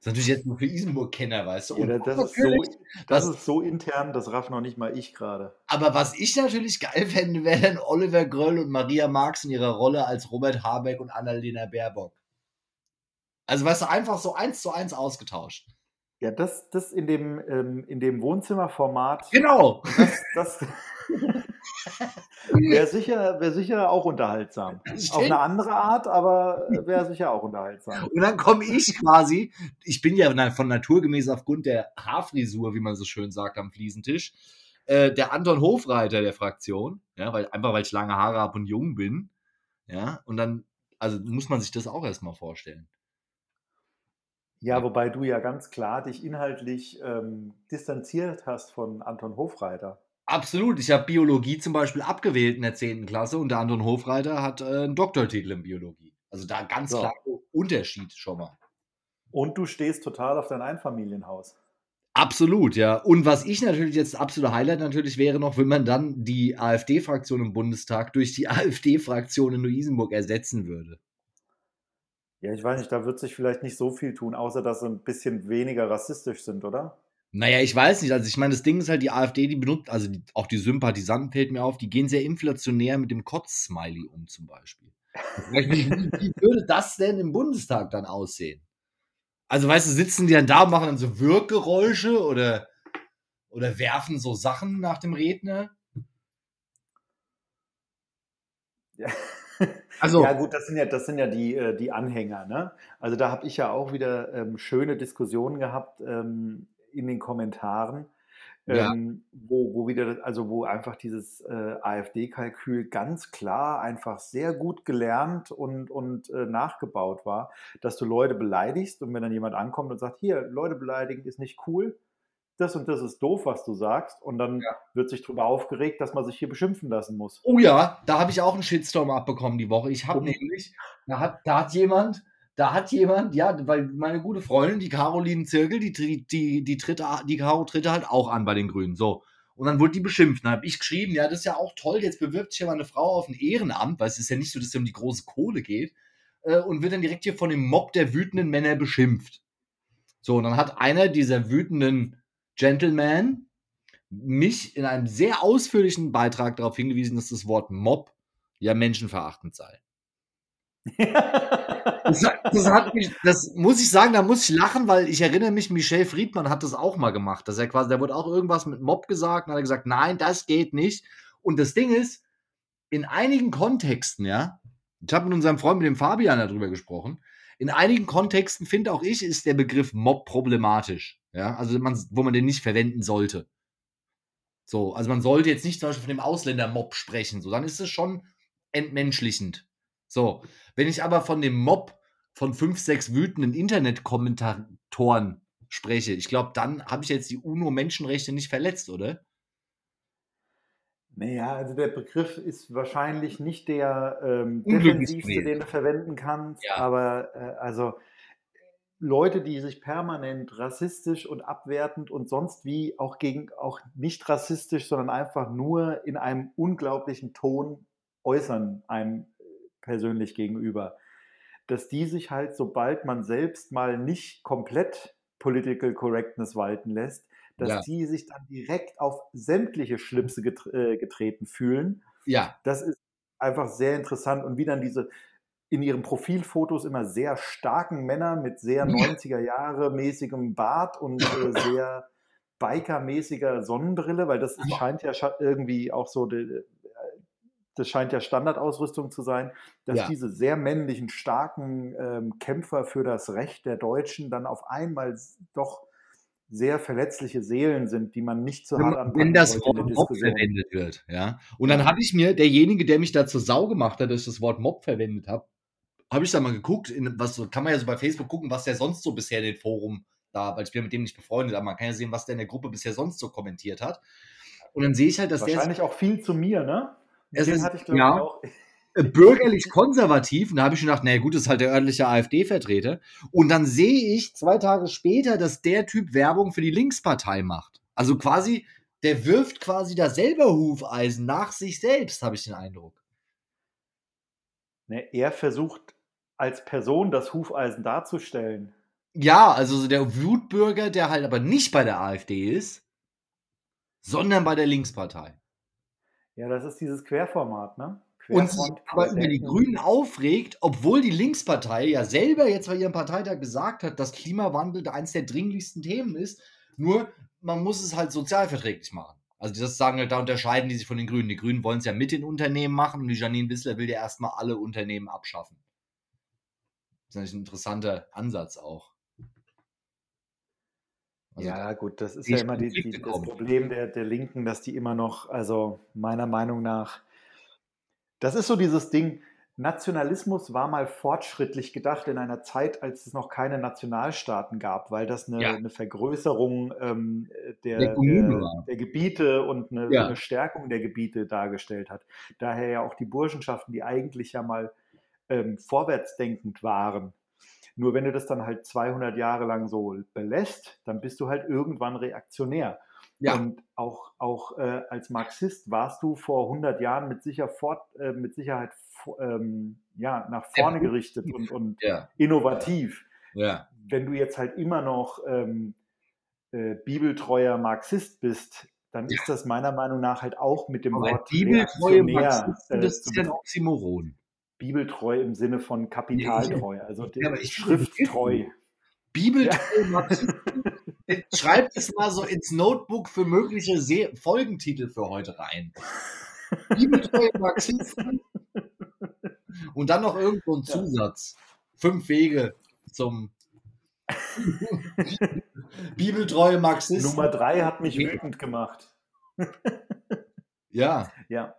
Das ist natürlich jetzt nur für Isenburg-Kenner, weißt du. Ja, das, ist so, das ist so intern, das raff noch nicht mal ich gerade. Aber was ich natürlich geil fände, wäre dann Oliver Gröll und Maria Marx in ihrer Rolle als Robert Habeck und Annalena Baerbock. Also, weißt du, einfach so eins zu eins ausgetauscht. Ja, das, das in dem, ähm, in dem Wohnzimmerformat. Genau. Das, das [LAUGHS] wäre sicher, wär sicher auch unterhaltsam. [LAUGHS] Auf eine andere Art, aber wäre sicher auch unterhaltsam. Und dann komme ich quasi, ich bin ja von naturgemäß aufgrund der Haarfrisur, wie man so schön sagt, am Fliesentisch, äh, der Anton Hofreiter der Fraktion, ja, weil, einfach weil ich lange Haare habe und jung bin. Ja, und dann, also muss man sich das auch erstmal vorstellen. Ja, wobei du ja ganz klar dich inhaltlich ähm, distanziert hast von Anton Hofreiter. Absolut. Ich habe Biologie zum Beispiel abgewählt in der 10. Klasse und der Anton Hofreiter hat äh, einen Doktortitel in Biologie. Also da ganz so. klar Unterschied schon mal. Und du stehst total auf dein Einfamilienhaus. Absolut, ja. Und was ich natürlich jetzt absolute Highlight natürlich wäre noch, wenn man dann die AfD-Fraktion im Bundestag durch die [LAUGHS] AfD-Fraktion in Luisenburg ersetzen würde. Ja, ich weiß nicht, da wird sich vielleicht nicht so viel tun, außer dass sie ein bisschen weniger rassistisch sind, oder? Naja, ich weiß nicht. Also ich meine, das Ding ist halt, die AfD, die benutzt, also die, auch die Sympathisanten fällt mir auf, die gehen sehr inflationär mit dem Kotz-Smiley um zum Beispiel. wie, wie würde das denn im Bundestag dann aussehen? Also weißt du, sitzen die dann da und machen dann so Wirkgeräusche oder, oder werfen so Sachen nach dem Redner? Ja. [LAUGHS] Also, ja gut, das sind ja, das sind ja die, äh, die Anhänger. Ne? Also da habe ich ja auch wieder ähm, schöne Diskussionen gehabt ähm, in den Kommentaren, ja. ähm, wo, wo wieder, also wo einfach dieses äh, AfD-Kalkül ganz klar einfach sehr gut gelernt und, und äh, nachgebaut war, dass du Leute beleidigst und wenn dann jemand ankommt und sagt, hier, Leute beleidigen ist nicht cool, das und das ist doof, was du sagst. Und dann ja. wird sich darüber aufgeregt, dass man sich hier beschimpfen lassen muss. Oh ja, da habe ich auch einen Shitstorm abbekommen die Woche. Ich habe nämlich, da hat, da hat jemand, da hat jemand, ja, weil meine gute Freundin, die Caroline Zirkel, die, die, die, die, tritt, die Caro tritt halt auch an bei den Grünen. So. Und dann wurde die beschimpft. Dann habe ich geschrieben, ja, das ist ja auch toll, jetzt bewirbt sich ja mal eine Frau auf ein Ehrenamt, weil es ist ja nicht so, dass es um die große Kohle geht. Äh, und wird dann direkt hier von dem Mob der wütenden Männer beschimpft. So, und dann hat einer dieser wütenden Gentleman mich in einem sehr ausführlichen Beitrag darauf hingewiesen, dass das Wort Mob ja menschenverachtend sei. Das, das, mich, das, muss ich sagen, da muss ich lachen, weil ich erinnere mich, Michel Friedmann hat das auch mal gemacht, dass er quasi, da wurde auch irgendwas mit Mob gesagt und hat gesagt, nein, das geht nicht. Und das Ding ist, in einigen Kontexten, ja, ich habe mit unserem Freund, mit dem Fabian darüber gesprochen, in einigen Kontexten finde auch ich, ist der Begriff Mob problematisch. Ja, also man, wo man den nicht verwenden sollte. So, also man sollte jetzt nicht zum Beispiel von dem Ausländermob sprechen, so, dann ist es schon entmenschlichend. So, wenn ich aber von dem Mob von fünf, sechs wütenden Internetkommentatoren spreche, ich glaube, dann habe ich jetzt die UNO-Menschenrechte nicht verletzt, oder? Naja, also der Begriff ist wahrscheinlich nicht der ähm, defensivste, den du verwenden kannst, ja. aber äh, also Leute, die sich permanent rassistisch und abwertend und sonst wie auch gegen auch nicht rassistisch, sondern einfach nur in einem unglaublichen Ton äußern einem persönlich gegenüber, dass die sich halt, sobald man selbst mal nicht komplett Political Correctness walten lässt, dass ja. die sich dann direkt auf sämtliche Schlipse äh, getreten fühlen. Ja. Das ist einfach sehr interessant und wie dann diese in ihren Profilfotos immer sehr starken Männer mit sehr 90er Jahre mäßigem Bart und äh, [LAUGHS] sehr Biker-mäßiger Sonnenbrille, weil das scheint ja irgendwie auch so, das scheint ja Standardausrüstung zu sein, dass ja. diese sehr männlichen, starken ähm, Kämpfer für das Recht der Deutschen dann auf einmal doch sehr verletzliche Seelen sind, die man nicht so wenn, hart anpacken wenn das Wort Mob verwendet wird, ja. Und dann habe ich mir, derjenige, der mich da zur Sau gemacht hat, dass ich das Wort Mob verwendet habe, habe ich da mal geguckt, in, was kann man ja so bei Facebook gucken, was der sonst so bisher in den Forum da, weil ich bin mit dem nicht befreundet, aber man kann ja sehen, was der in der Gruppe bisher sonst so kommentiert hat. Und dann sehe ich halt, dass der Wahrscheinlich auch viel zu mir, ne? Es ist- ich, ja. auch. äh, bürgerlich konservativ. Und da habe ich schon gedacht, naja gut, das ist halt der örtliche AfD-Vertreter. Und dann sehe ich zwei Tage später, dass der Typ Werbung für die Linkspartei macht. Also quasi, der wirft quasi da selber Hufeisen nach sich selbst, habe ich den Eindruck. Ne, er versucht als Person das Hufeisen darzustellen. Ja, also so der Wutbürger, der halt aber nicht bei der AfD ist, sondern bei der Linkspartei. Ja, das ist dieses Querformat, ne? Und sich aber über die. Grünen aufregt, obwohl die Linkspartei ja selber jetzt bei ihrem Parteitag gesagt hat, dass Klimawandel eines der dringlichsten Themen ist. Nur, man muss es halt sozialverträglich machen. Also das sagen halt, da unterscheiden die sich von den Grünen. Die Grünen wollen es ja mit den Unternehmen machen und die Janine Wissler will ja erstmal alle Unternehmen abschaffen. Das ist natürlich ein interessanter Ansatz auch. Also ja, gut, das ist ja immer die, die, das. Problem der, der Linken, dass die immer noch, also meiner Meinung nach, das ist so dieses Ding, Nationalismus war mal fortschrittlich gedacht in einer Zeit, als es noch keine Nationalstaaten gab, weil das eine, Ja. eine Vergrößerung ähm, der, Der der, der Gebiete und eine, Ja. eine Stärkung der Gebiete dargestellt hat. Daher ja auch die Burschenschaften, die eigentlich ja mal ähm, vorwärtsdenkend waren. Nur wenn du das dann halt 200 Jahre lang so belässt, dann bist du halt irgendwann reaktionär. Ja. Und auch, auch äh, als Marxist warst du vor 100 Jahren mit, sicher fort, äh, mit Sicherheit ähm, ja, nach vorne gerichtet und, und ja, innovativ. ja. Wenn du jetzt halt immer noch ähm, äh, bibeltreuer Marxist bist, dann ist das meiner Meinung nach halt auch mit dem Aber Wort bibeltreue Marxisten, äh, das ist ja ein Oxymoron. Bibeltreu im Sinne von kapitaltreu, [LAUGHS] also Ja, schrifttreu. Bibeltreu Marxisten. Schreibt es mal so ins Notebook für mögliche Se Folgentitel für heute rein. Bibeltreue Marxisten. Und dann noch irgendwo ein Ja. Zusatz. Fünf Wege zum Bibeltreue [LAUGHS] Marxisten. Nummer drei hat mich wütend gemacht. Ja, Ja,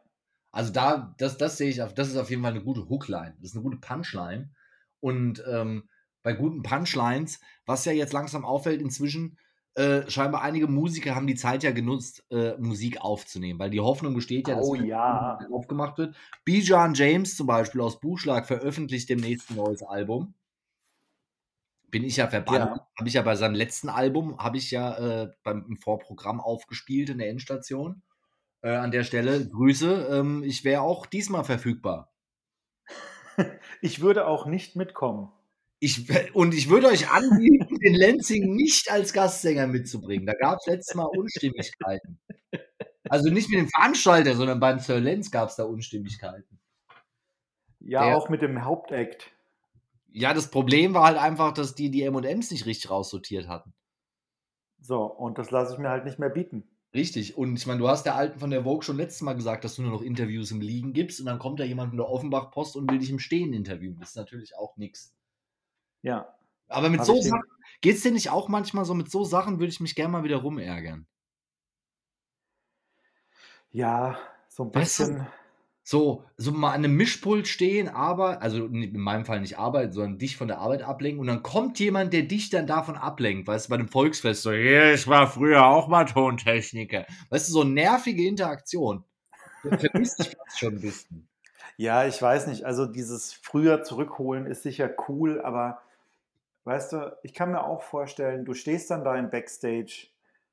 also da, das, das sehe ich auf, das ist auf jeden Fall eine gute Hookline. Das ist eine gute Punchline. Und ähm, bei guten Punchlines, was ja jetzt langsam auffällt inzwischen, äh, scheinbar einige Musiker haben die Zeit ja genutzt, äh, Musik aufzunehmen, weil die Hoffnung besteht ja, dass Oh ja. Aufgemacht wird. Bijan James zum Beispiel aus Buchschlag veröffentlicht demnächst ein neues Album. Bin ich ja verbannt. Ja. Habe ich ja bei seinem letzten Album, habe ich ja äh, beim im Vorprogramm aufgespielt in der Endstation. Äh, an der Stelle Grüße. Ähm, ich wäre auch diesmal verfügbar. [LAUGHS] ich würde auch nicht mitkommen. Ich, und ich würde euch anbieten, den Lenzing nicht als Gastsänger mitzubringen. Da gab es letztes Mal Unstimmigkeiten. Also nicht mit dem Veranstalter, sondern beim Sir Lenz gab es da Unstimmigkeiten. Ja, Der- auch mit dem Hauptakt. Ja, das Problem war halt einfach, dass die die M&M's nicht richtig raussortiert hatten. So, und das lasse ich mir halt nicht mehr bieten. Richtig. Und ich meine, du hast der Alten von der Vogue schon letztes Mal gesagt, dass du nur noch Interviews im Liegen gibst und dann kommt da jemand von der Offenbach-Post und will dich im Stehen interviewen. Das ist natürlich auch nichts. Ja. Aber mit so Sachen, geht's dir nicht auch manchmal so, mit so Sachen würde ich mich gerne mal wieder rumärgern. Ja, so ein Weißt du, bisschen. So, so mal an einem Mischpult stehen, aber, also in meinem Fall nicht arbeiten, sondern dich von der Arbeit ablenken und dann kommt jemand, der dich dann davon ablenkt, weißt du, bei einem Volksfest so, ich war früher auch mal Tontechniker. Weißt du, so nervige Interaktion. Das vermisst ich fast schon ein bisschen. Ja, ich weiß nicht. Also dieses früher zurückholen ist sicher cool, aber weißt du, ich kann mir auch vorstellen, du stehst dann da im Backstage,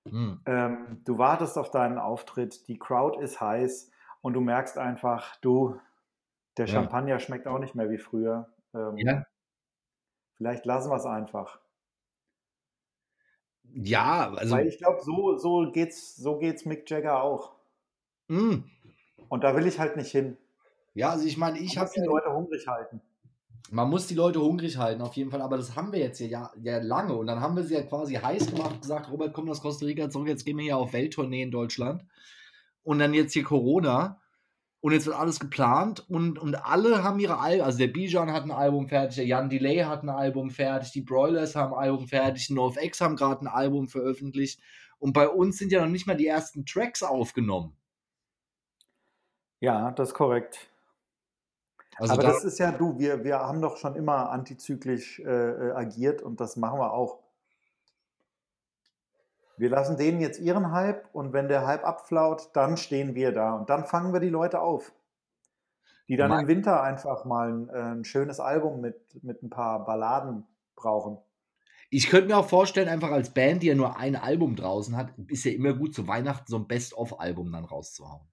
Hm. ähm, du wartest auf deinen Auftritt, die Crowd ist heiß und du merkst einfach, du, der Ja. Champagner schmeckt auch nicht mehr wie früher. Ähm, Ja, Vielleicht lassen wir es einfach. ja, also, Weil ich glaube, so, so geht's, so geht's Mick Jagger auch. hm. Und da will ich halt nicht hin. ja, also ich meine, Ich habe die Leute hungrig halten. Man muss die Leute hungrig halten, auf jeden Fall. Aber das haben wir jetzt hier ja, ja lange. Und dann haben wir sie ja quasi heiß gemacht, gesagt, Robert, komm aus Costa Rica zurück, jetzt gehen wir hier auf Welttournee in Deutschland. Und dann jetzt hier Corona. Und jetzt wird alles geplant und, und alle haben ihre Alben. Also der Bijan hat ein Album fertig, der Jan Delay hat ein Album fertig, die Broilers haben ein Album fertig, NoFX haben gerade ein Album veröffentlicht. Und bei uns sind ja noch nicht mal die ersten Tracks aufgenommen. Ja, das ist korrekt. Also Aber da das ist ja, du, wir, wir haben doch schon immer antizyklisch äh, äh, agiert und das machen wir auch. Wir lassen denen jetzt ihren Hype und wenn der Hype abflaut, dann stehen wir da und dann fangen wir die Leute auf. Die dann im Winter einfach mal ein, äh, ein schönes Album mit, mit ein paar Balladen brauchen. Ich könnte mir auch vorstellen, einfach als Band, die ja nur ein Album draußen hat, ist ja immer gut zu Weihnachten so ein Best-of-Album dann rauszuhauen.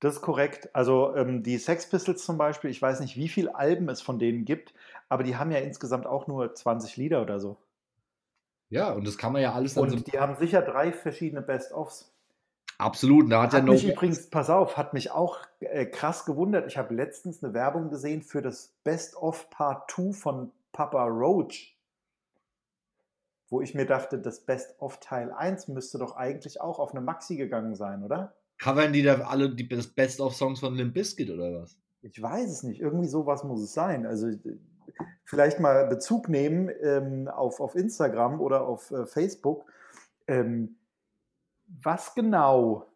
Das ist korrekt. Also ähm, die Sex Pistols zum Beispiel, ich weiß nicht, wie viele Alben es von denen gibt, aber die haben ja insgesamt auch nur 20 Lieder oder so. Ja, und das kann man ja alles dann Und so die haben sicher drei verschiedene Best-ofs. Absolut, da hat, hat ja noch. Mich übrigens, pass auf, hat mich auch äh, krass gewundert. Ich habe letztens eine Werbung gesehen für das Best-of Part 2 von Papa Roach. Wo ich mir dachte, das Best-of Teil 1 müsste doch eigentlich auch auf eine Maxi gegangen sein, oder? Covern die da alle die Best-of-Songs von Limp Bizkit oder was? Ich weiß es nicht. Irgendwie sowas muss es sein. Also vielleicht mal Bezug nehmen ähm, auf, auf Instagram oder auf äh, Facebook. Ähm, was genau,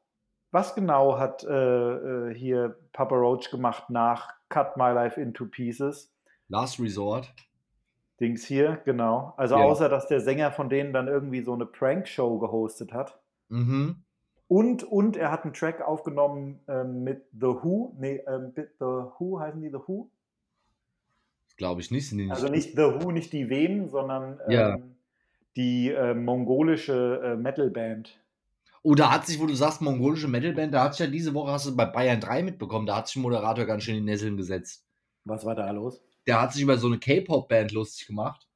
was genau hat äh, äh, hier Papa Roach gemacht nach Cut My Life into Pieces? Last Resort. Dings hier, genau. Also ja. außer, dass der Sänger von denen dann irgendwie so eine Prank-Show gehostet hat. Mhm. Und, und er hat einen Track aufgenommen ähm, mit The Who. Nee, ähm, The Who heißen die The Who? Glaube ich nicht. nicht. Also nicht The Who, nicht die Wem, sondern ähm, ja. die äh, mongolische äh, Metalband. Oh, da hat sich, wo du sagst, mongolische Metalband, da hat sich ja diese Woche, hast du bei Bayern 3 mitbekommen, da hat sich ein Moderator ganz schön in die Nesseln gesetzt. Was war da los? Der hat sich über so eine K-Pop-Band lustig gemacht.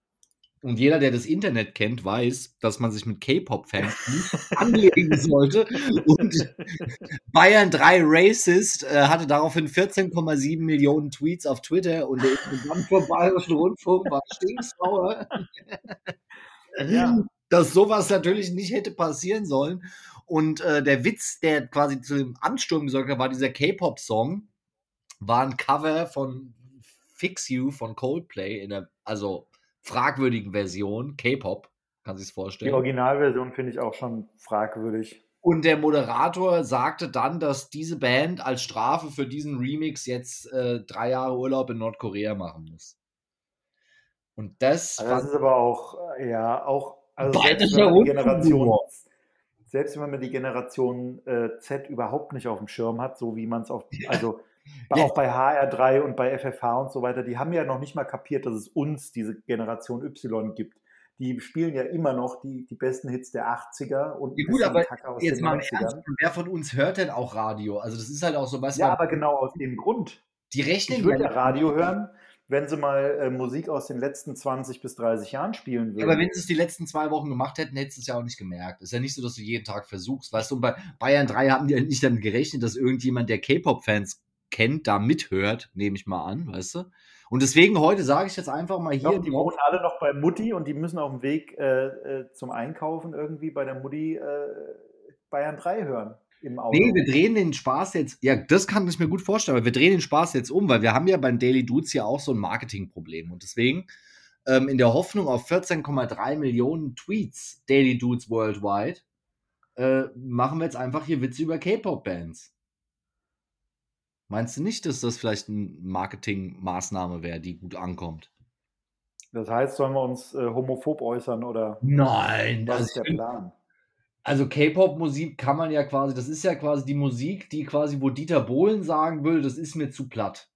Und jeder, der das Internet kennt, weiß, dass man sich mit K-Pop-Fans [LAUGHS] nicht anlegen sollte. Und [LAUGHS] Bayern 3 Racist äh, hatte daraufhin 14,7 Millionen Tweets auf Twitter und der Intendant vom Bayerischen Rundfunk war stinksauer. [LAUGHS] ja. Dass sowas natürlich nicht hätte passieren sollen. Und äh, der Witz, der quasi zu dem Ansturm gesorgt hat, war dieser K-Pop-Song, war ein Cover von Fix You von Coldplay, in der, also fragwürdigen Version, K-Pop, kann sich vorstellen. Die Originalversion finde ich auch schon fragwürdig. Und der Moderator sagte dann, dass diese Band als Strafe für diesen Remix jetzt äh, drei Jahre Urlaub in Nordkorea machen muss. Und das. Also das ist aber auch, äh, ja, auch. Also selbst, wenn die Generation, selbst wenn man die Generation äh, Z überhaupt nicht auf dem Schirm hat, so wie man es auf. Also auch bei HR3 und bei FFH und so weiter, die haben ja noch nicht mal kapiert, dass es uns, diese Generation Y, gibt. Die spielen ja immer noch die, die besten Hits der 80er und ja, gut, aber jetzt mal ernst, wer von uns hört denn auch Radio? Also das ist halt auch so was. Ja, aber genau aus dem Grund. Die rechnen ich würde ja Radio hören, wenn sie mal äh, Musik aus den letzten 20 bis 30 Jahren spielen würden. Ja, aber wenn sie es die letzten zwei Wochen gemacht hätten, hättest du es ja auch nicht gemerkt. Ist ja nicht so, dass du jeden Tag versuchst. Weißt du, und bei Bayern 3 haben die ja nicht damit gerechnet, dass irgendjemand, der K-Pop-Fans kennt, da mithört, nehme ich mal an, weißt du? Und deswegen heute sage ich jetzt einfach mal hier. Doch, die wohnen alle noch bei Mutti und die müssen auf dem Weg äh, äh, zum Einkaufen irgendwie bei der Mutti äh, Bayern 3 hören. Im Auto. Nee, wir drehen den Spaß jetzt, ja, das kann ich mir gut vorstellen, aber wir drehen den Spaß jetzt um, weil wir haben ja beim Daily Dudes ja auch so ein Marketingproblem und deswegen ähm, in der Hoffnung auf 14,3 Millionen Tweets Daily Dudes worldwide äh, machen wir jetzt einfach hier Witze über K-Pop-Bands. Meinst du nicht, dass das vielleicht eine Marketingmaßnahme wäre, die gut ankommt? Das heißt, sollen wir uns äh, homophob äußern oder? Nein, was ist der Plan? Also K-Pop-Musik kann man ja quasi, das ist ja quasi die Musik, die quasi, wo Dieter Bohlen sagen würde, das ist mir zu platt.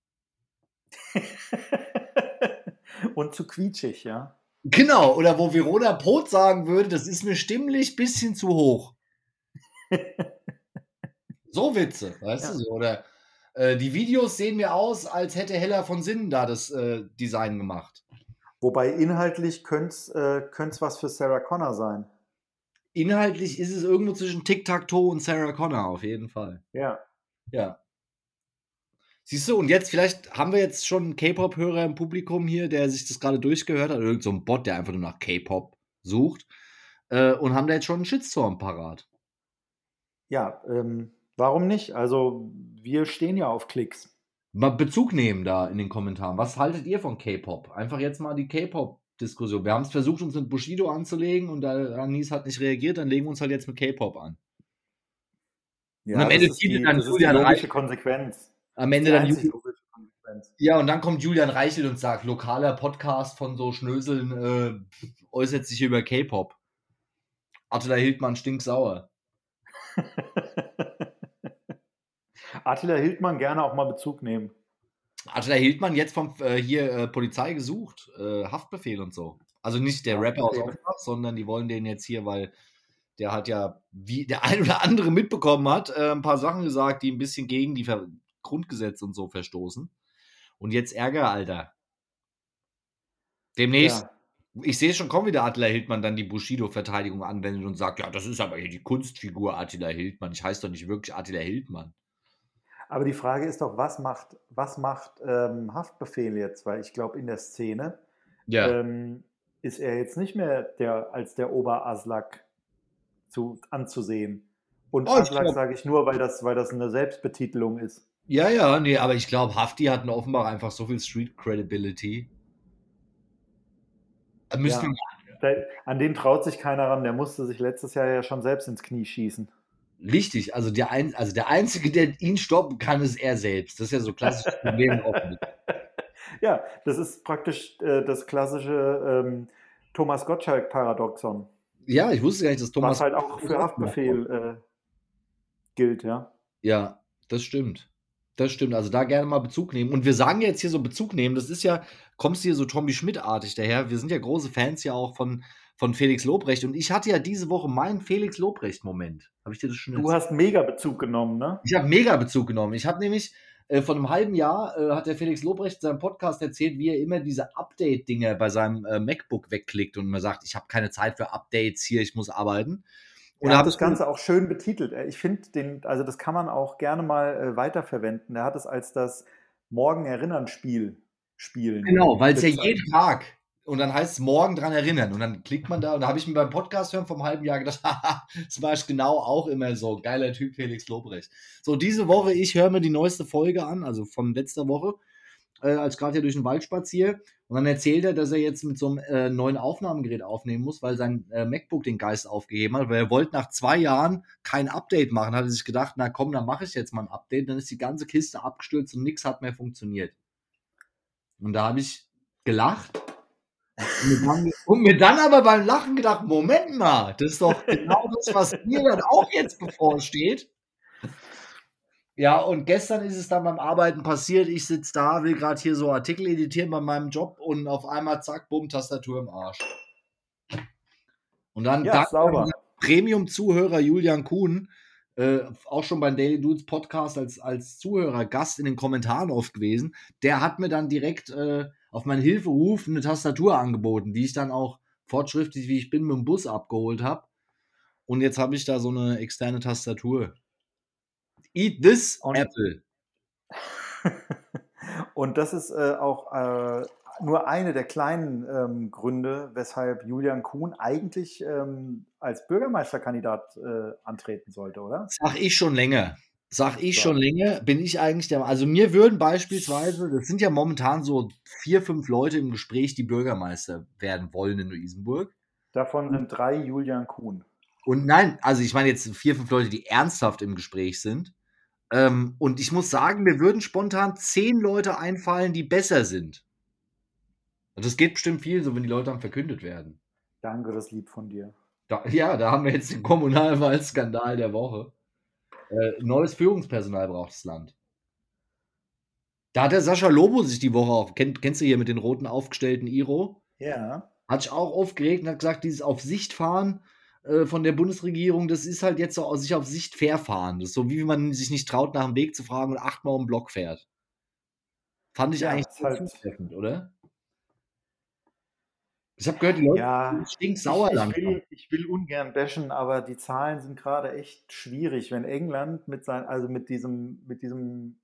[LAUGHS] Und zu quietschig, ja. Genau, oder wo Verona Pot sagen würde, das ist mir stimmlich bisschen zu hoch. [LAUGHS] so Witze, weißt ja. du so, oder äh, die Videos sehen mir aus, als hätte Hella von Sinnen da das äh, Design gemacht. Wobei inhaltlich könnte es äh, was für Sarah Connor sein. Inhaltlich ist es irgendwo zwischen Tic-Tac-Toe und Sarah Connor, auf jeden Fall. Ja. Ja. Siehst du, und jetzt, vielleicht haben wir jetzt schon einen K-Pop-Hörer im Publikum hier, der sich das gerade durchgehört hat, oder irgend so ein Bot, der einfach nur nach K-Pop sucht, äh, und haben da jetzt schon einen Shitstorm parat. Ja, ähm, Warum nicht? Also, wir stehen ja auf Klicks. Mal Bezug nehmen da in den Kommentaren. Was haltet ihr von K-Pop? Einfach jetzt mal die K-Pop-Diskussion. Wir haben es versucht, uns mit Bushido anzulegen und da Anis hat nicht reagiert, dann legen wir uns halt jetzt mit K-Pop an. Ja, und am Ende zieht die, dann das Julian ist die logische Konsequenz. Am Ende dann Ja, und dann kommt Julian Reichel und sagt, lokaler Podcast von so Schnöseln äh, äußert sich über K-Pop. Attila Hildmann stinksauer. [LAUGHS] Attila Hildmann gerne auch mal Bezug nehmen. Attila Hildmann jetzt vom äh, hier äh, Polizei gesucht, äh, Haftbefehl und so. Also nicht der Rapper aus Offenbach, sondern die wollen den jetzt hier, weil der hat ja, wie der ein oder andere mitbekommen hat, äh, ein paar Sachen gesagt, die ein bisschen gegen die Ver Grundgesetze und so verstoßen. Und jetzt Ärger, Alter. Demnächst, ja. ich sehe schon, kommt wieder Attila Hildmann dann die Bushido-Verteidigung anwendet und sagt, ja, das ist aber hier die Kunstfigur Attila Hildmann. Ich heiße doch nicht wirklich Attila Hildmann. Aber die Frage ist doch, was macht, was macht ähm, Haftbefehl jetzt? Weil ich glaube, in der Szene ja. ähm, ist er jetzt nicht mehr der, als der Oberaslak zu, anzusehen. Und oh, Aslak sage ich nur, weil das, weil das eine Selbstbetitelung ist. Ja, ja, nee, aber ich glaube, Hafti hat offenbar einfach so viel Street Credibility. Ja, an den traut sich keiner ran, der musste sich letztes Jahr ja schon selbst ins Knie schießen. Richtig, also der, ein, also der Einzige, der ihn stoppen kann, ist er selbst. Das ist ja so klassisches Problem. [LAUGHS] ja, das ist praktisch äh, das klassische ähm, Thomas Gottschalk-Paradoxon. Ja, ich wusste gar nicht, dass Thomas. Was halt auch für Haftbefehl äh, gilt, ja. Ja, das stimmt. Das stimmt. Also da gerne mal Bezug nehmen. Und wir sagen jetzt hier so Bezug nehmen. Das ist ja, kommst du hier so Tommy Schmidt-artig daher. Wir sind ja große Fans ja auch von von Felix Lobrecht. Und ich hatte ja diese Woche meinen Felix Lobrecht-Moment. Habe ich dir das schon Du hast mega Bezug genommen, ne? Ich habe mega Bezug genommen. Ich habe nämlich äh, vor einem halben Jahr äh, hat der Felix Lobrecht in seinem Podcast erzählt, wie er immer diese Update-Dinge bei seinem äh, MacBook wegklickt und immer sagt, ich habe keine Zeit für Updates hier, ich muss arbeiten. Und er hat das Ganze auch schön betitelt. Ich finde den, also das kann man auch gerne mal äh, weiterverwenden. Er hat es als das Morgen erinnern Spiel spielen. Genau, weil es ja jeden Tag und dann heißt es morgen dran erinnern. Und dann klickt man da und da habe ich mir beim Podcast hören vom halben Jahr gedacht, [LAUGHS] haha, das war ich genau auch immer so. Geiler Typ Felix Lobrecht. So, diese Woche, ich höre mir die neueste Folge an, also von letzter Woche, äh, als gerade hier durch den Wald spaziere. Und dann erzählt er, dass er jetzt mit so einem äh, neuen Aufnahmegerät aufnehmen muss, weil sein äh, MacBook den Geist aufgegeben hat. Weil er wollte nach zwei Jahren kein Update machen. Hat er sich gedacht, na komm, dann mache ich jetzt mal ein Update. Dann ist die ganze Kiste abgestürzt und nichts hat mehr funktioniert. Und da habe ich gelacht und mir dann aber beim Lachen gedacht, Moment mal, das ist doch genau das, was mir dann auch jetzt bevorsteht. Ja, und gestern ist es dann beim Arbeiten passiert. Ich sitze da, will gerade hier so Artikel editieren bei meinem Job und auf einmal zack, bumm, Tastatur im Arsch. Und dann ja, Premium-Zuhörer Julian Kuhn, äh, auch schon beim Daily Dudes Podcast als, als Zuhörer, Gast in den Kommentaren oft gewesen, der hat mir dann direkt äh, auf meinen Hilferuf eine Tastatur angeboten, die ich dann auch fortschrittlich, wie ich bin, mit dem Bus abgeholt habe. Und jetzt habe ich da so eine externe Tastatur. Eat this, Und Apple. [LAUGHS] Und das ist äh, auch äh, nur eine der kleinen ähm, Gründe, weshalb Julian Kuhn eigentlich ähm, als Bürgermeisterkandidat äh, antreten sollte, oder? Sag ich schon länger. Sag ich schon länger, bin ich eigentlich der. Also mir würden beispielsweise, das sind ja momentan so vier, fünf Leute im Gespräch, die Bürgermeister werden wollen in Luisenburg. Davon sind drei Julian Kuhn. Und nein, also ich meine jetzt vier, fünf Leute, die ernsthaft im Gespräch sind. Ähm, und ich muss sagen, mir würden spontan zehn Leute einfallen, die besser sind. Und das geht bestimmt viel, so wenn die Leute dann verkündet werden. Danke, das lieb von dir. Da, ja, da haben wir jetzt den Kommunalwahlskandal der Woche. Äh, neues Führungspersonal braucht das Land. Da hat der Sascha Lobo sich die Woche auf. Kenn, kennst du hier mit den roten aufgestellten Iro? Ja. Hat sich auch aufgeregt und hat gesagt, dieses auf Sicht fahren äh, von der Bundesregierung, das ist halt jetzt so sich auf Sicht fair fahren. Das ist so, wie man sich nicht traut, nach dem Weg zu fragen und achtmal um den Block fährt. Fand ich ja, eigentlich halt zutreffend, oder? Ich habe gehört, die Leute ja, stinksauer ich, ich, will, ich will ungern bashen, aber die Zahlen sind gerade echt schwierig. Wenn England mit sein, also mit diesem, mit diesem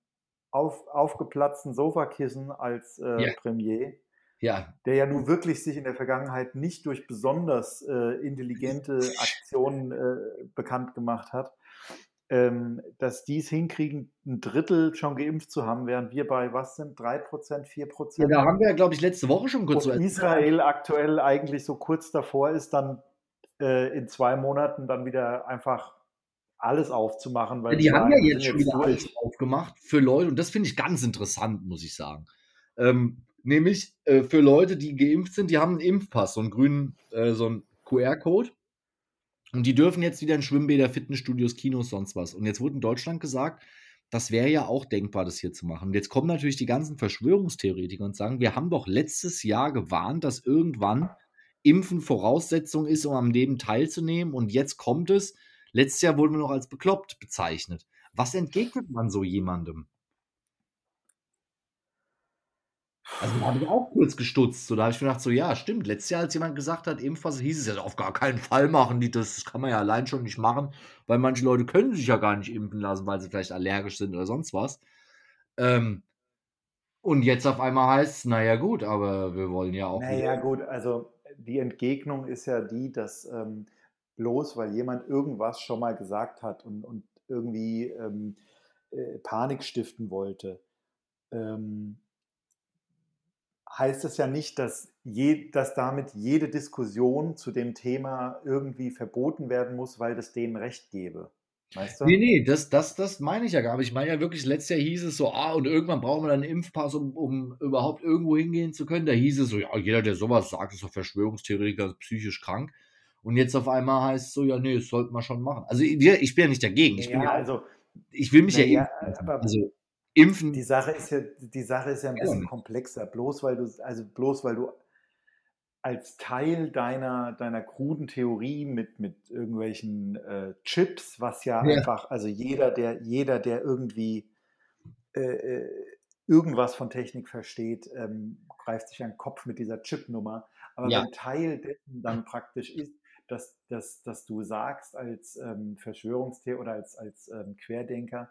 auf, aufgeplatzten Sofakissen als äh, ja. Premier, ja. der ja nun wirklich sich in der Vergangenheit nicht durch besonders äh, intelligente [LAUGHS] Aktionen äh, bekannt gemacht hat, dass die es hinkriegen, ein Drittel schon geimpft zu haben, während wir bei was sind? 3%, 4%? Ja, da haben wir, glaube ich, letzte Woche schon kurz Und Israel aktuell eigentlich so kurz davor ist, dann äh, in zwei Monaten dann wieder einfach alles aufzumachen. Weil Ja, die haben ja jetzt schon wieder alles aufgemacht für Leute, und das finde ich ganz interessant, muss ich sagen. Ähm, nämlich äh, für Leute, die geimpft sind, die haben einen Impfpass, so einen grünen, äh, so einen QR-Code. Und die dürfen jetzt wieder in Schwimmbäder, Fitnessstudios, Kinos, sonst was. Und jetzt wurde in Deutschland gesagt, das wäre ja auch denkbar, das hier zu machen. Und jetzt kommen natürlich die ganzen Verschwörungstheoretiker und sagen, wir haben doch letztes Jahr gewarnt, dass irgendwann Impfen Voraussetzung ist, um am Leben teilzunehmen. Und jetzt kommt es. Letztes Jahr wurden wir noch als bekloppt bezeichnet. Was entgegnet man so jemandem? Also da habe ich auch kurz gestutzt. So, da habe ich mir gedacht, so ja, stimmt. Letztes Jahr, als jemand gesagt hat, Impfpass, hieß es ja auf gar keinen Fall machen die das. Das kann man ja allein schon nicht machen, weil manche Leute können sich ja gar nicht impfen lassen, weil sie vielleicht allergisch sind oder sonst was. Ähm, und jetzt auf einmal heißt es, naja gut, aber wir wollen ja auch. Naja, gut, also die Entgegnung ist ja die, dass ähm, bloß weil jemand irgendwas schon mal gesagt hat und, und irgendwie ähm, äh, Panik stiften wollte, ähm, heißt es ja nicht, dass, je, dass damit jede Diskussion zu dem Thema irgendwie verboten werden muss, weil das denen Recht gebe. Weißt du? Nee, nee, das, das, das meine ich ja gar nicht. Ich meine ja wirklich, letztes Jahr hieß es so, ah, und irgendwann brauchen wir dann einen Impfpass, um, um überhaupt irgendwo hingehen zu können. Da hieß es so, ja, jeder, der sowas sagt, ist doch Verschwörungstheoretiker, psychisch krank. Und jetzt auf einmal heißt es so, ja, nee, das sollte man schon machen. Also ich, ich bin ja nicht dagegen. Ich, bin ja, ja, also ich will mich ja, impfen lassen. aber Also impfen, die Sache ist ja, die Sache ist ja ein bisschen komplexer. Bloß weil du, also bloß weil du als Teil deiner, deiner kruden Theorie mit, mit irgendwelchen äh, Chips, was ja, Ja. einfach, also jeder, der, jeder, der irgendwie äh, äh, irgendwas von Technik versteht, ähm, greift sich an den Kopf mit dieser Chip-Nummer. Aber Ja. wenn Teil dessen dann praktisch ist, dass, dass, dass du sagst als ähm, Verschwörungstheoretiker oder als, als ähm, Querdenker,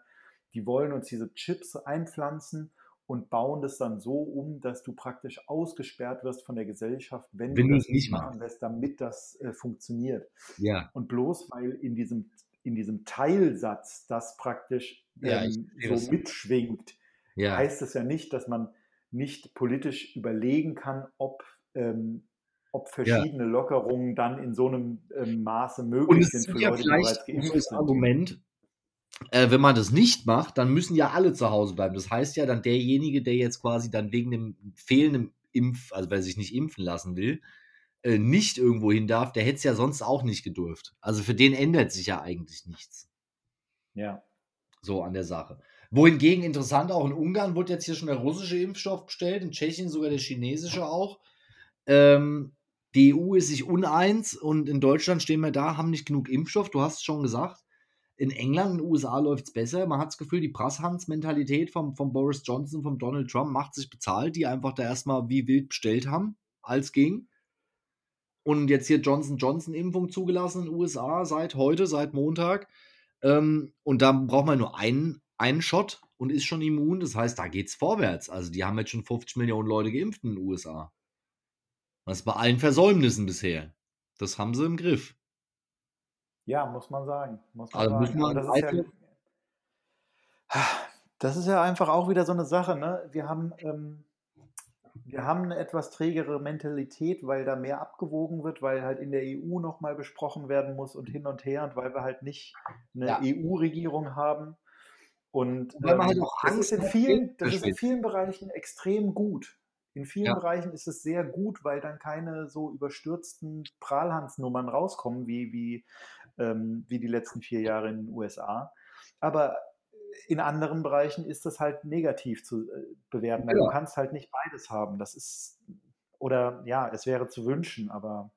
die wollen uns diese Chips einpflanzen und bauen das dann so um, dass du praktisch ausgesperrt wirst von der Gesellschaft, wenn, Wenn du das es nicht machen lässt, damit das äh, funktioniert. ja, Und bloß weil in diesem, in diesem Teilsatz das praktisch Ja, ähm, was so mitschwingt, ja. heißt es ja nicht, dass man nicht politisch überlegen kann, ob, ähm, ob verschiedene Lockerungen dann in so einem ähm, Maße möglich sind für ja Leute, die bereits geimpft sind. Argument, äh, wenn man das nicht macht, dann müssen ja alle zu Hause bleiben. Das heißt ja dann derjenige, der jetzt quasi dann wegen dem fehlenden Impf, also wer sich nicht impfen lassen will, äh, nicht irgendwo hin darf, der hätte es ja sonst auch nicht gedurft. Also für den ändert sich ja eigentlich nichts Ja. so an der Sache. Wohingegen interessant, auch in Ungarn wird jetzt hier schon der russische Impfstoff bestellt, in Tschechien sogar der chinesische auch. Ähm, die EU ist sich uneins und in Deutschland stehen wir da, haben nicht genug Impfstoff, du hast es schon gesagt. In England, in den USA läuft es besser. Man hat das Gefühl, die Prasshans-Mentalität vom, vom Boris Johnson, vom Donald Trump macht sich bezahlt, die einfach da erstmal wie wild bestellt haben, als ging. Und jetzt hier Johnson Johnson Impfung zugelassen in den USA seit heute, seit Montag. Ähm, und da braucht man nur einen, einen Shot und ist schon immun. Das heißt, da geht's vorwärts. Also die haben jetzt schon 50 Millionen Leute geimpft in den USA. Das bei allen Versäumnissen bisher. Das haben sie im Griff. Ja, muss man sagen. Muss man Also sagen. müssen wir Aber das, ist ja, das ist ja einfach auch wieder so eine Sache. Ne? Wir, haben, ähm, wir haben eine etwas trägere Mentalität, weil da mehr abgewogen wird, weil halt in der EU nochmal besprochen werden muss und hin und her und weil wir halt nicht eine Ja. EU-Regierung haben. Und man halt ähm, auch das, ist in vielen, das ist in vielen Bereichen extrem gut. In vielen Ja. Bereichen ist es sehr gut, weil dann keine so überstürzten Prahlhansnummern rauskommen, wie, wie, ähm, wie die letzten vier Jahre in den USA. Aber in anderen Bereichen ist das halt negativ zu äh, bewerten. Ja. Du kannst halt nicht beides haben. Das ist, oder ja, es wäre zu wünschen, aber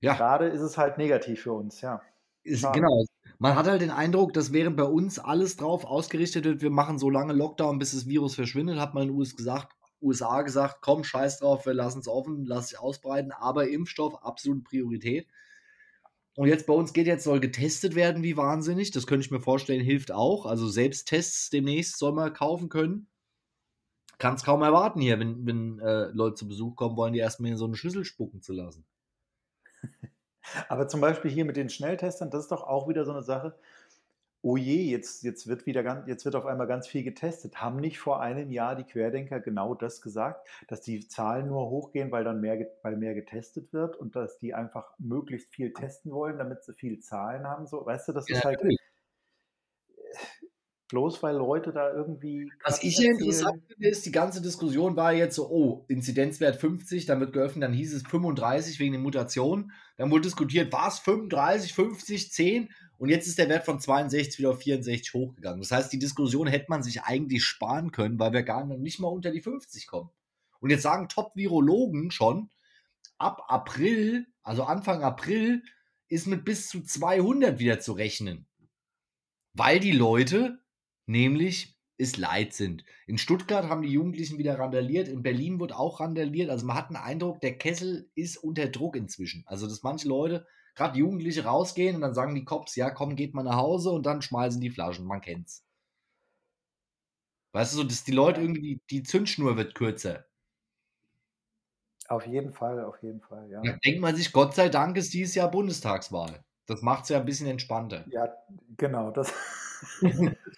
Ja. gerade ist es halt negativ für uns, ja. Ist, genau. Man hat halt den Eindruck, dass während bei uns alles drauf ausgerichtet wird, wir machen so lange Lockdown, bis das Virus verschwindet, hat man in den US gesagt, USA gesagt, komm, scheiß drauf, wir lassen es offen, lass sich ausbreiten, aber Impfstoff, absolute Priorität. Und jetzt bei uns geht jetzt, soll getestet werden wie wahnsinnig. Das könnte ich mir vorstellen, hilft auch. Also Selbsttests demnächst soll man kaufen können. Kann es kaum erwarten hier, wenn, wenn äh, Leute zu Besuch kommen, wollen die erstmal in so eine Schüssel spucken zu lassen. [LAUGHS] Aber zum Beispiel hier mit den Schnelltestern, das ist doch auch wieder so eine Sache. Oh je, jetzt, jetzt, wird wieder ganz, jetzt wird auf einmal ganz viel getestet. Haben nicht vor einem Jahr die Querdenker genau das gesagt, dass die Zahlen nur hochgehen, weil dann mehr, weil mehr getestet wird und dass die einfach möglichst viel testen wollen, damit sie viel Zahlen haben? So, weißt du, das ja, ist halt. Natürlich. Bloß weil Leute da irgendwie. Was ich hier interessant finde, ist, die ganze Diskussion war jetzt so: oh, Inzidenzwert 50, dann wird geöffnet, dann hieß es 35 wegen der Mutation. Dann wurde diskutiert, war es 35, 50, 10? Und jetzt ist der Wert von 62 wieder auf 64 hochgegangen. Das heißt, die Diskussion hätte man sich eigentlich sparen können, weil wir gar nicht mal unter die 50 kommen. Und jetzt sagen Top-Virologen schon, ab April, also Anfang April, ist mit bis zu 200 wieder zu rechnen. Weil die Leute nämlich es leid sind. In Stuttgart haben die Jugendlichen wieder randaliert, in Berlin wird auch randaliert. Also man hat den Eindruck, der Kessel ist unter Druck inzwischen. Also dass manche Leute gerade Jugendliche rausgehen und dann sagen die Cops, ja, komm, geht mal nach Hause und dann schmeißen die Flaschen. Man kennt's. Weißt du, so, dass die Leute irgendwie, die Zündschnur wird kürzer. Auf jeden Fall, auf jeden Fall, ja. Da denkt man sich, Gott sei Dank ist dieses Jahr Bundestagswahl. Das macht es ja ein bisschen entspannter. Ja, genau. Das, [LAUGHS]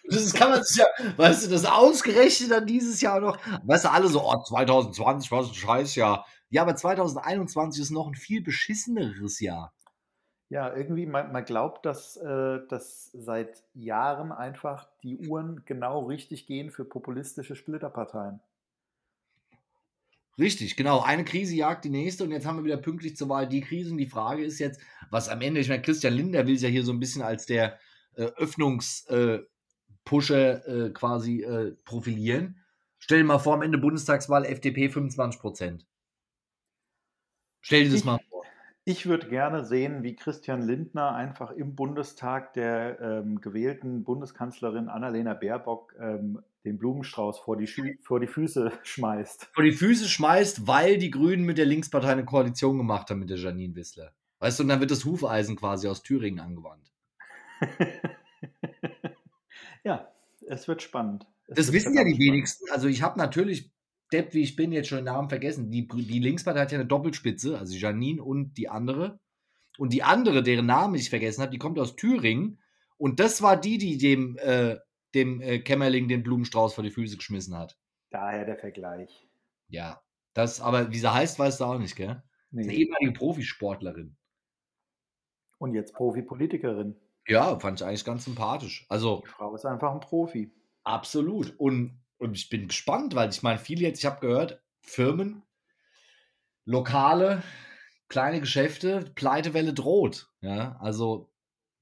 das kann man sich ja, weißt du, das ausgerechnet dann dieses Jahr noch. Weißt du, alle so, oh, 2020 war so ein Scheißjahr. Ja, aber 2021 ist noch ein viel beschisseneres Jahr. Ja, irgendwie, man, man glaubt, dass, äh, dass seit Jahren einfach die Uhren genau richtig gehen für populistische Splitterparteien. Richtig, genau. Eine Krise jagt die nächste und jetzt haben wir wieder pünktlich zur Wahl die Krise. Und die Frage ist jetzt, was am Ende, ich meine, Christian Linder will es ja hier so ein bisschen als der äh, Öffnungspusher äh, äh, quasi äh, profilieren. Stell dir mal vor, am Ende Bundestagswahl FDP 25 Prozent. Stell dir das ich, mal vor. Ich würde gerne sehen, wie Christian Lindner einfach im Bundestag der ähm, gewählten Bundeskanzlerin Annalena Baerbock ähm, den Blumenstrauß vor die, vor die Füße [LAUGHS] schmeißt. Vor die Füße schmeißt, weil die Grünen mit der Linkspartei eine Koalition gemacht haben mit der Janine Wissler. Weißt du, und dann wird das Hufeisen quasi aus Thüringen angewandt. [LAUGHS] ja, es wird spannend. Es das wissen ja die spannend. wenigsten. Also ich habe natürlich Depp, wie ich bin, jetzt schon den Namen vergessen. Die, die Linkspartei hat ja eine Doppelspitze, also Janine und die andere. Und die andere, deren Namen ich vergessen habe, die kommt aus Thüringen. Und das war die, die dem, äh, dem äh, Kämmerling den Blumenstrauß vor die Füße geschmissen hat. Daher der Vergleich. Ja, das, aber wie sie heißt, weißt du auch nicht, gell? Nee. Eine ehemalige Profisportlerin. Und jetzt Profipolitikerin. Ja, fand ich eigentlich ganz sympathisch. Also, die Frau ist einfach ein Profi. Absolut. Und und ich bin gespannt, weil ich meine, viele jetzt, ich habe gehört, Firmen, Lokale, kleine Geschäfte, Pleitewelle droht. Ja, also,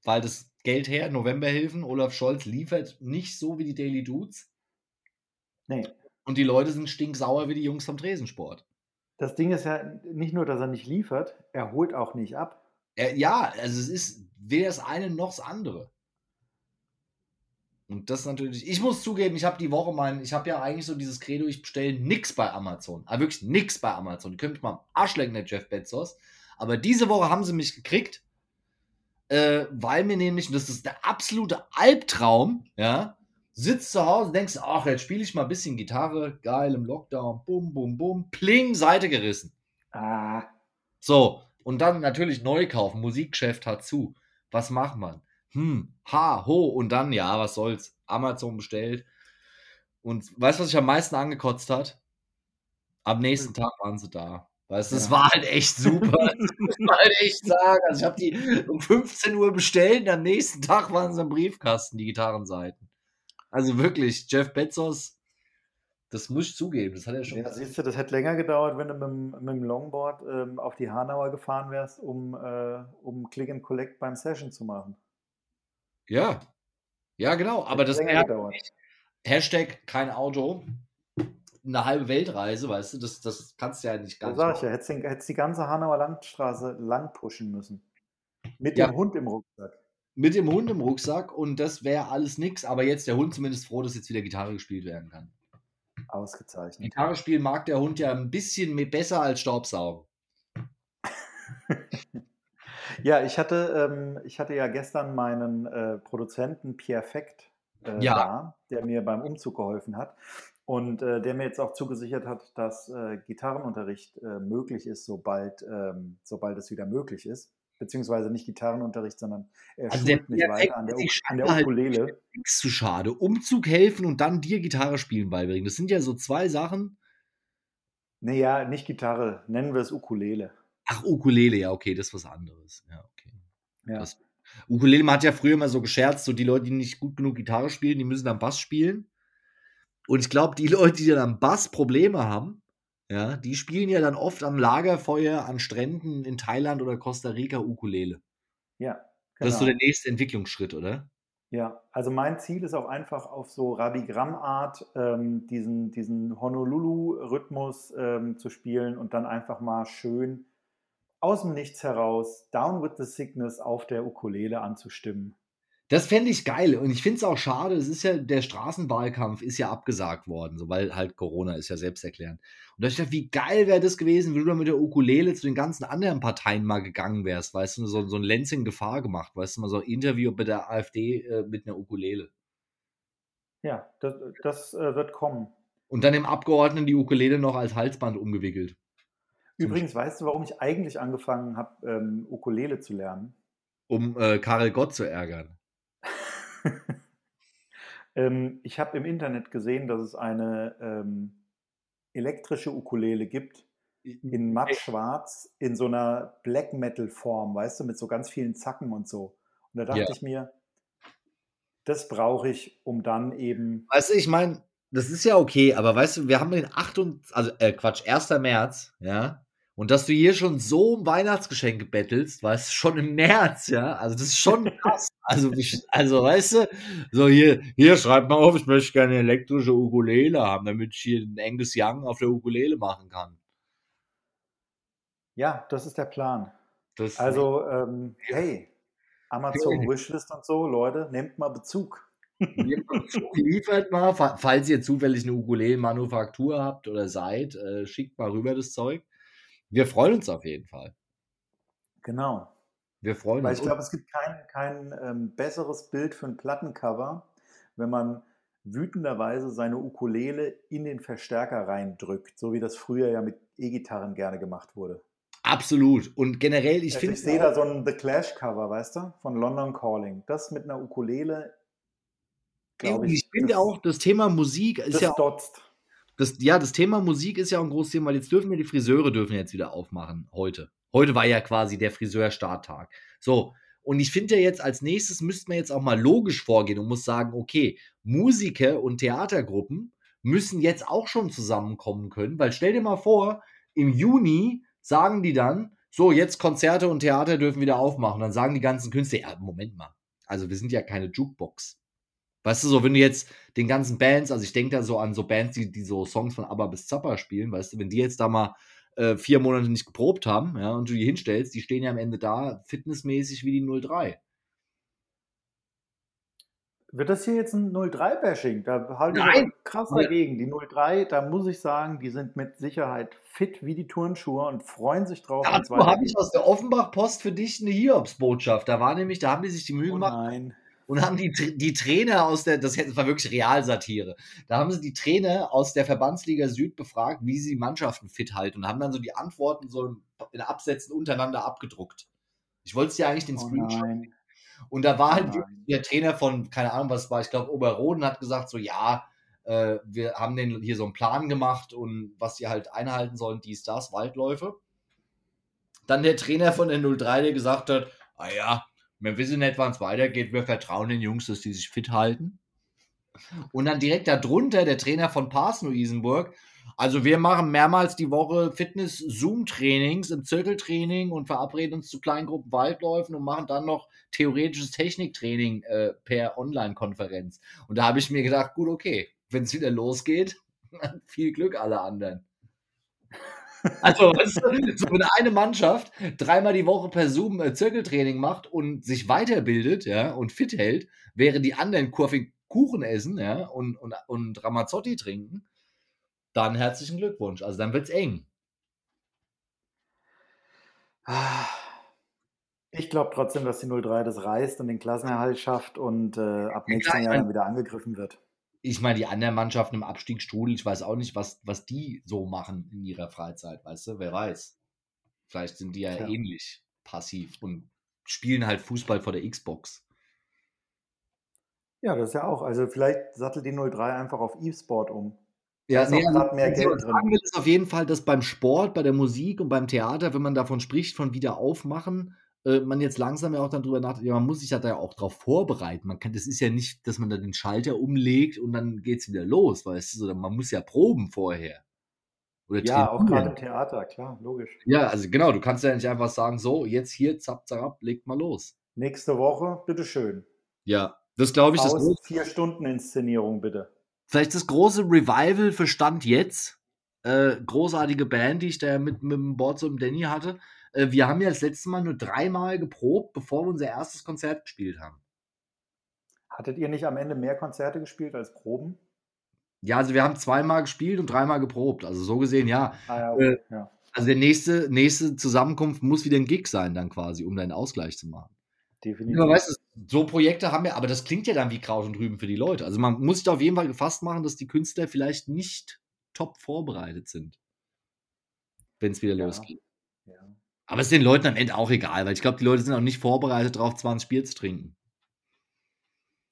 weil das Geld her, Novemberhilfen, Olaf Scholz liefert nicht so wie die Daily Dudes. Nee. Und die Leute sind stinksauer wie die Jungs vom Tresensport. Das Ding ist ja nicht nur, dass er nicht liefert, er holt auch nicht ab. Er, ja, also es ist weder das eine noch das andere. Und das natürlich, ich muss zugeben, ich habe die Woche mein, ich habe ja eigentlich so dieses Credo, ich bestelle nichts bei Amazon. Aber wirklich nichts bei Amazon. Die können mich mal am Arsch lecken, der Jeff Bezos. Aber diese Woche haben sie mich gekriegt, äh, weil mir nämlich, und das ist der absolute Albtraum, ja, sitzt zu Hause, denkst, ach, jetzt spiele ich mal ein bisschen Gitarre, geil im Lockdown, bum, bum, bum, pling, Seite gerissen. Ah. So, und dann natürlich neu kaufen, Musikgeschäft hat zu. Was macht man? Hm, ha, ho, und dann, ja, was soll's, Amazon bestellt. Und weißt du, was sich am meisten angekotzt hat? Am nächsten hm. Tag waren sie da. Weißt du, ja. das war halt echt super. [LAUGHS] das muss man halt echt sagen. Also ich habe die um 15 Uhr bestellt und am nächsten Tag waren sie im Briefkasten, die Gitarrenseiten. Also wirklich, Jeff Bezos, das muss ich zugeben, das hat er schon. Ja, siehst du, das hätte länger gedauert, wenn du mit, mit dem Longboard ähm, auf die Hanauer gefahren wärst, um, äh, um Click and Collect beim Session zu machen. Ja. Ja, genau. Aber das wäre Hashtag kein Auto. Eine halbe Weltreise, weißt du, das, das kannst du ja nicht ganz. Da sag ich ja, hättest, hättest die ganze Hanauer Landstraße lang pushen müssen. Mit ja. dem Hund im Rucksack. Mit dem Hund im Rucksack und das wäre alles nix, aber jetzt der Hund zumindest froh, dass jetzt wieder Gitarre gespielt werden kann. Ausgezeichnet. Gitarre spielen mag der Hund ja ein bisschen besser als Staubsaugen. [LAUGHS] Ja, ich hatte, ähm, ich hatte ja gestern meinen äh, Produzenten Pierre Fect äh, ja. da, der mir beim Umzug geholfen hat und äh, der mir jetzt auch zugesichert hat, dass äh, Gitarrenunterricht äh, möglich ist, sobald, ähm, sobald es wieder möglich ist. beziehungsweise nicht Gitarrenunterricht, sondern er also schult mich weiter an der, an der halt Ukulele. Halt nichts zu schade. Umzug helfen und dann dir Gitarre spielen beibringen. Das sind ja so zwei Sachen. Naja, nicht Gitarre, nennen wir es Ukulele. Ach, Ukulele, ja, okay, das ist was anderes. Ja, okay. Ja. Das, Ukulele, man hat ja früher immer so gescherzt, so die Leute, die nicht gut genug Gitarre spielen, die müssen dann Bass spielen. Und ich glaube, die [LAUGHS] Leute, die dann am Bass Probleme haben, ja, die spielen ja dann oft am Lagerfeuer an Stränden in Thailand oder Costa Rica Ukulele. Ja. Genau. Das ist so genau. der nächste Entwicklungsschritt, oder? Ja, also mein Ziel ist auch einfach auf so Rabigramm-Art ähm, diesen, diesen Honolulu-Rhythmus ähm, zu spielen und dann einfach mal schön aus dem Nichts heraus Down with the Sickness auf der Ukulele anzustimmen. Das fände ich geil und ich finde es auch schade, es ist ja, der Straßenwahlkampf ist ja abgesagt worden, so, weil halt Corona ist ja selbsterklärend. Und da ich dachte, wie geil wäre das gewesen, wenn du mit der Ukulele zu den ganzen anderen Parteien mal gegangen wärst, weißt du, so, so ein Lenzing Gefahr gemacht, weißt du, mal so ein Interview mit der AfD äh, mit einer Ukulele. Ja, das, das äh, wird kommen. Und dann im Abgeordneten die Ukulele noch als Halsband umgewickelt. Übrigens, weißt du, warum ich eigentlich angefangen habe, ähm, Ukulele zu lernen? Um äh, Karel Gott zu ärgern. [LAUGHS] ähm, ich habe im Internet gesehen, dass es eine ähm, elektrische Ukulele gibt, in mattschwarz, in so einer Black Metal Form, weißt du, mit so ganz vielen Zacken und so. Und da dachte ja. ich mir, das brauche ich, um dann eben. Weißt du, ich meine, das ist ja okay, aber weißt du, wir haben den 8. also äh, Quatsch, 1. März, ja. Und dass du hier schon so um Weihnachtsgeschenke bettelst, weißt du, schon im März, ja. Also das ist schon krass. Also, also weißt du, so hier, hier schreib mal auf, ich möchte gerne eine elektrische Ukulele haben, damit ich hier ein Angus Young auf der Ukulele machen kann. Ja, das ist der Plan. Das also, ähm, hey, Amazon hey. Wishlist und so, Leute, nehmt mal Bezug. Liefert mal, falls ihr zufällig eine Ukulele-Manufaktur habt oder seid, äh, schickt mal rüber das Zeug. Wir freuen uns auf jeden Fall. Genau. Wir freuen Weil uns. ich glaube, es gibt kein, kein ähm, besseres Bild für ein Plattencover, wenn man wütenderweise seine Ukulele in den Verstärker reindrückt, so wie das früher ja mit E-Gitarren gerne gemacht wurde. Absolut. Und generell, ich also finde. Ich sehe da so ein The Clash-Cover, weißt du, von London Calling. Das mit einer Ukulele, ich. Ich finde auch, das Thema Musik ist ja. Dotzt. Das, ja, das Thema Musik ist ja ein großes Thema, weil jetzt dürfen wir die Friseure dürfen jetzt wieder aufmachen, heute. Heute war ja quasi der Friseur-Starttag. So, und ich finde ja jetzt, als nächstes müsste man jetzt auch mal logisch vorgehen und muss sagen, okay, Musiker und Theatergruppen müssen jetzt auch schon zusammenkommen können, weil stell dir mal vor, im Juni sagen die dann, so, jetzt Konzerte und Theater dürfen wieder aufmachen. Dann sagen die ganzen Künstler, ja, Moment mal, also wir sind ja keine Jukebox. Weißt du, so, wenn du jetzt den ganzen Bands, also ich denke da so an so Bands, die, die so Songs von ABBA bis Zappa spielen, weißt du, wenn die jetzt da mal äh, vier Monate nicht geprobt haben, ja, und du die hinstellst, die stehen ja am Ende da fitnessmäßig wie die 03. Wird das hier jetzt ein 03-Bashing? Da halte ich krass dagegen. Die 03, da muss ich sagen, die sind mit Sicherheit fit wie die Turnschuhe und freuen sich drauf. Dazu habe ich aus der Offenbach-Post für dich eine Hiobs-Botschaft. Da war nämlich, da haben die sich die Mühe oh gemacht. Nein und haben die, die Trainer aus der, das war wirklich Realsatire, da haben sie die Trainer aus der Verbandsliga Süd befragt, wie sie Mannschaften fit halten und haben dann so die Antworten so in Absätzen untereinander abgedruckt. Ich wollte es dir eigentlich den oh Screenshot. Oh und da war halt oh der Trainer von, keine Ahnung, was war, ich glaube, Oberroden hat gesagt, so, ja, äh, wir haben den hier so einen Plan gemacht und was sie halt einhalten sollen, dies, das, Waldläufe. Dann der Trainer von der 03, der gesagt hat, ah ja, wir wissen nicht, wann es weitergeht. Wir vertrauen den Jungs, dass die sich fit halten. Und dann direkt darunter der Trainer von Parsno Isenburg. Also wir machen mehrmals die Woche Fitness-Zoom-Trainings im Zirkeltraining und verabreden uns zu Kleingruppen Waldläufen und machen dann noch theoretisches Techniktraining äh, per Online-Konferenz. Und da habe ich mir gedacht, gut, okay, wenn es wieder losgeht, [LAUGHS] viel Glück alle anderen. Also, weißt du, so wenn eine Mannschaft dreimal die Woche per Zoom äh, Zirkeltraining macht und sich weiterbildet, ja, und fit hält, während die anderen Kurving Kuchen essen, ja, und, und, und Ramazzotti trinken, dann herzlichen Glückwunsch. Also dann wird's eng. Ich glaube trotzdem, dass die 03 das reißt und den Klassenerhalt schafft und äh, ab nächstem Jahr dann wieder angegriffen wird ich meine, die anderen Mannschaften im Abstiegsstrudel, ich weiß auch nicht, was, was die so machen in ihrer Freizeit, weißt du, wer weiß. Vielleicht sind die ja, ja. ähnlich passiv und spielen halt Fußball vor der Xbox. Ja, das ist ja auch. Also vielleicht sattelt die 03 einfach auf E-Sport um. Ja, nee, also, mehr Geld drin. Ist auf jeden Fall, dass beim Sport, bei der Musik und beim Theater, wenn man davon spricht, von wieder aufmachen, äh, man jetzt langsam ja auch dann drüber nachdenkt, ja, man muss sich ja da ja auch drauf vorbereiten. Man kann, das ist ja nicht, dass man da den Schalter umlegt und dann geht es wieder los, weißt du, sondern man muss ja proben vorher. Oder ja, auch gerade im Theater, klar, logisch. Ja, also genau, du kannst ja nicht einfach sagen, so, jetzt hier, zapp, zapp, legt mal los. Nächste Woche, bitteschön. Ja, das glaube ich. Aus das vier Stunden Inszenierung, bitte. Vielleicht das große Revival für Stand jetzt. Äh, großartige Band, die ich da mit, mit dem Board und Danny hatte. Äh, wir haben ja das letzte Mal nur dreimal geprobt, bevor wir unser erstes Konzert gespielt haben. Hattet ihr nicht am Ende mehr Konzerte gespielt als Proben? Ja, also wir haben zweimal gespielt und dreimal geprobt. Also so gesehen, ja. Ah, ja, okay. äh, ja. Also der nächste, nächste Zusammenkunft muss wieder ein Gig sein, dann quasi, um deinen Ausgleich zu machen. Definitiv. Ja, weißt du, so Projekte haben wir, aber das klingt ja dann wie Kraut und Rüben für die Leute. Also man muss sich da auf jeden Fall gefasst machen, dass die Künstler vielleicht nicht top vorbereitet sind, wenn es wieder ja. losgeht. Ja. Aber es ist den Leuten am Ende auch egal, weil ich glaube, die Leute sind auch nicht vorbereitet darauf, 20 Bier zu trinken.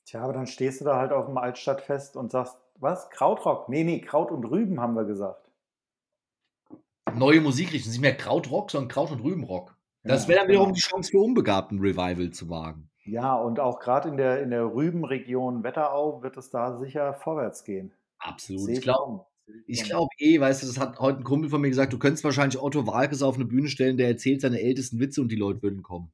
Tja, aber dann stehst du da halt auf dem Altstadtfest und sagst, was? Krautrock? Nee, nee, Kraut und Rüben haben wir gesagt. Neue Musikrichtung, nicht mehr Krautrock, sondern Kraut- und Rübenrock. Das ja, wäre dann wiederum genau. die Chance für Unbegabten, Revival zu wagen. Ja, und auch gerade in der, in der Rübenregion Wetterau wird es da sicher vorwärts gehen. Absolut. Ich glaube ich glaube eh, weißt du, das hat heute ein Kumpel von mir gesagt, du könntest wahrscheinlich Otto Walkes auf eine Bühne stellen, der erzählt seine ältesten Witze und die Leute würden kommen.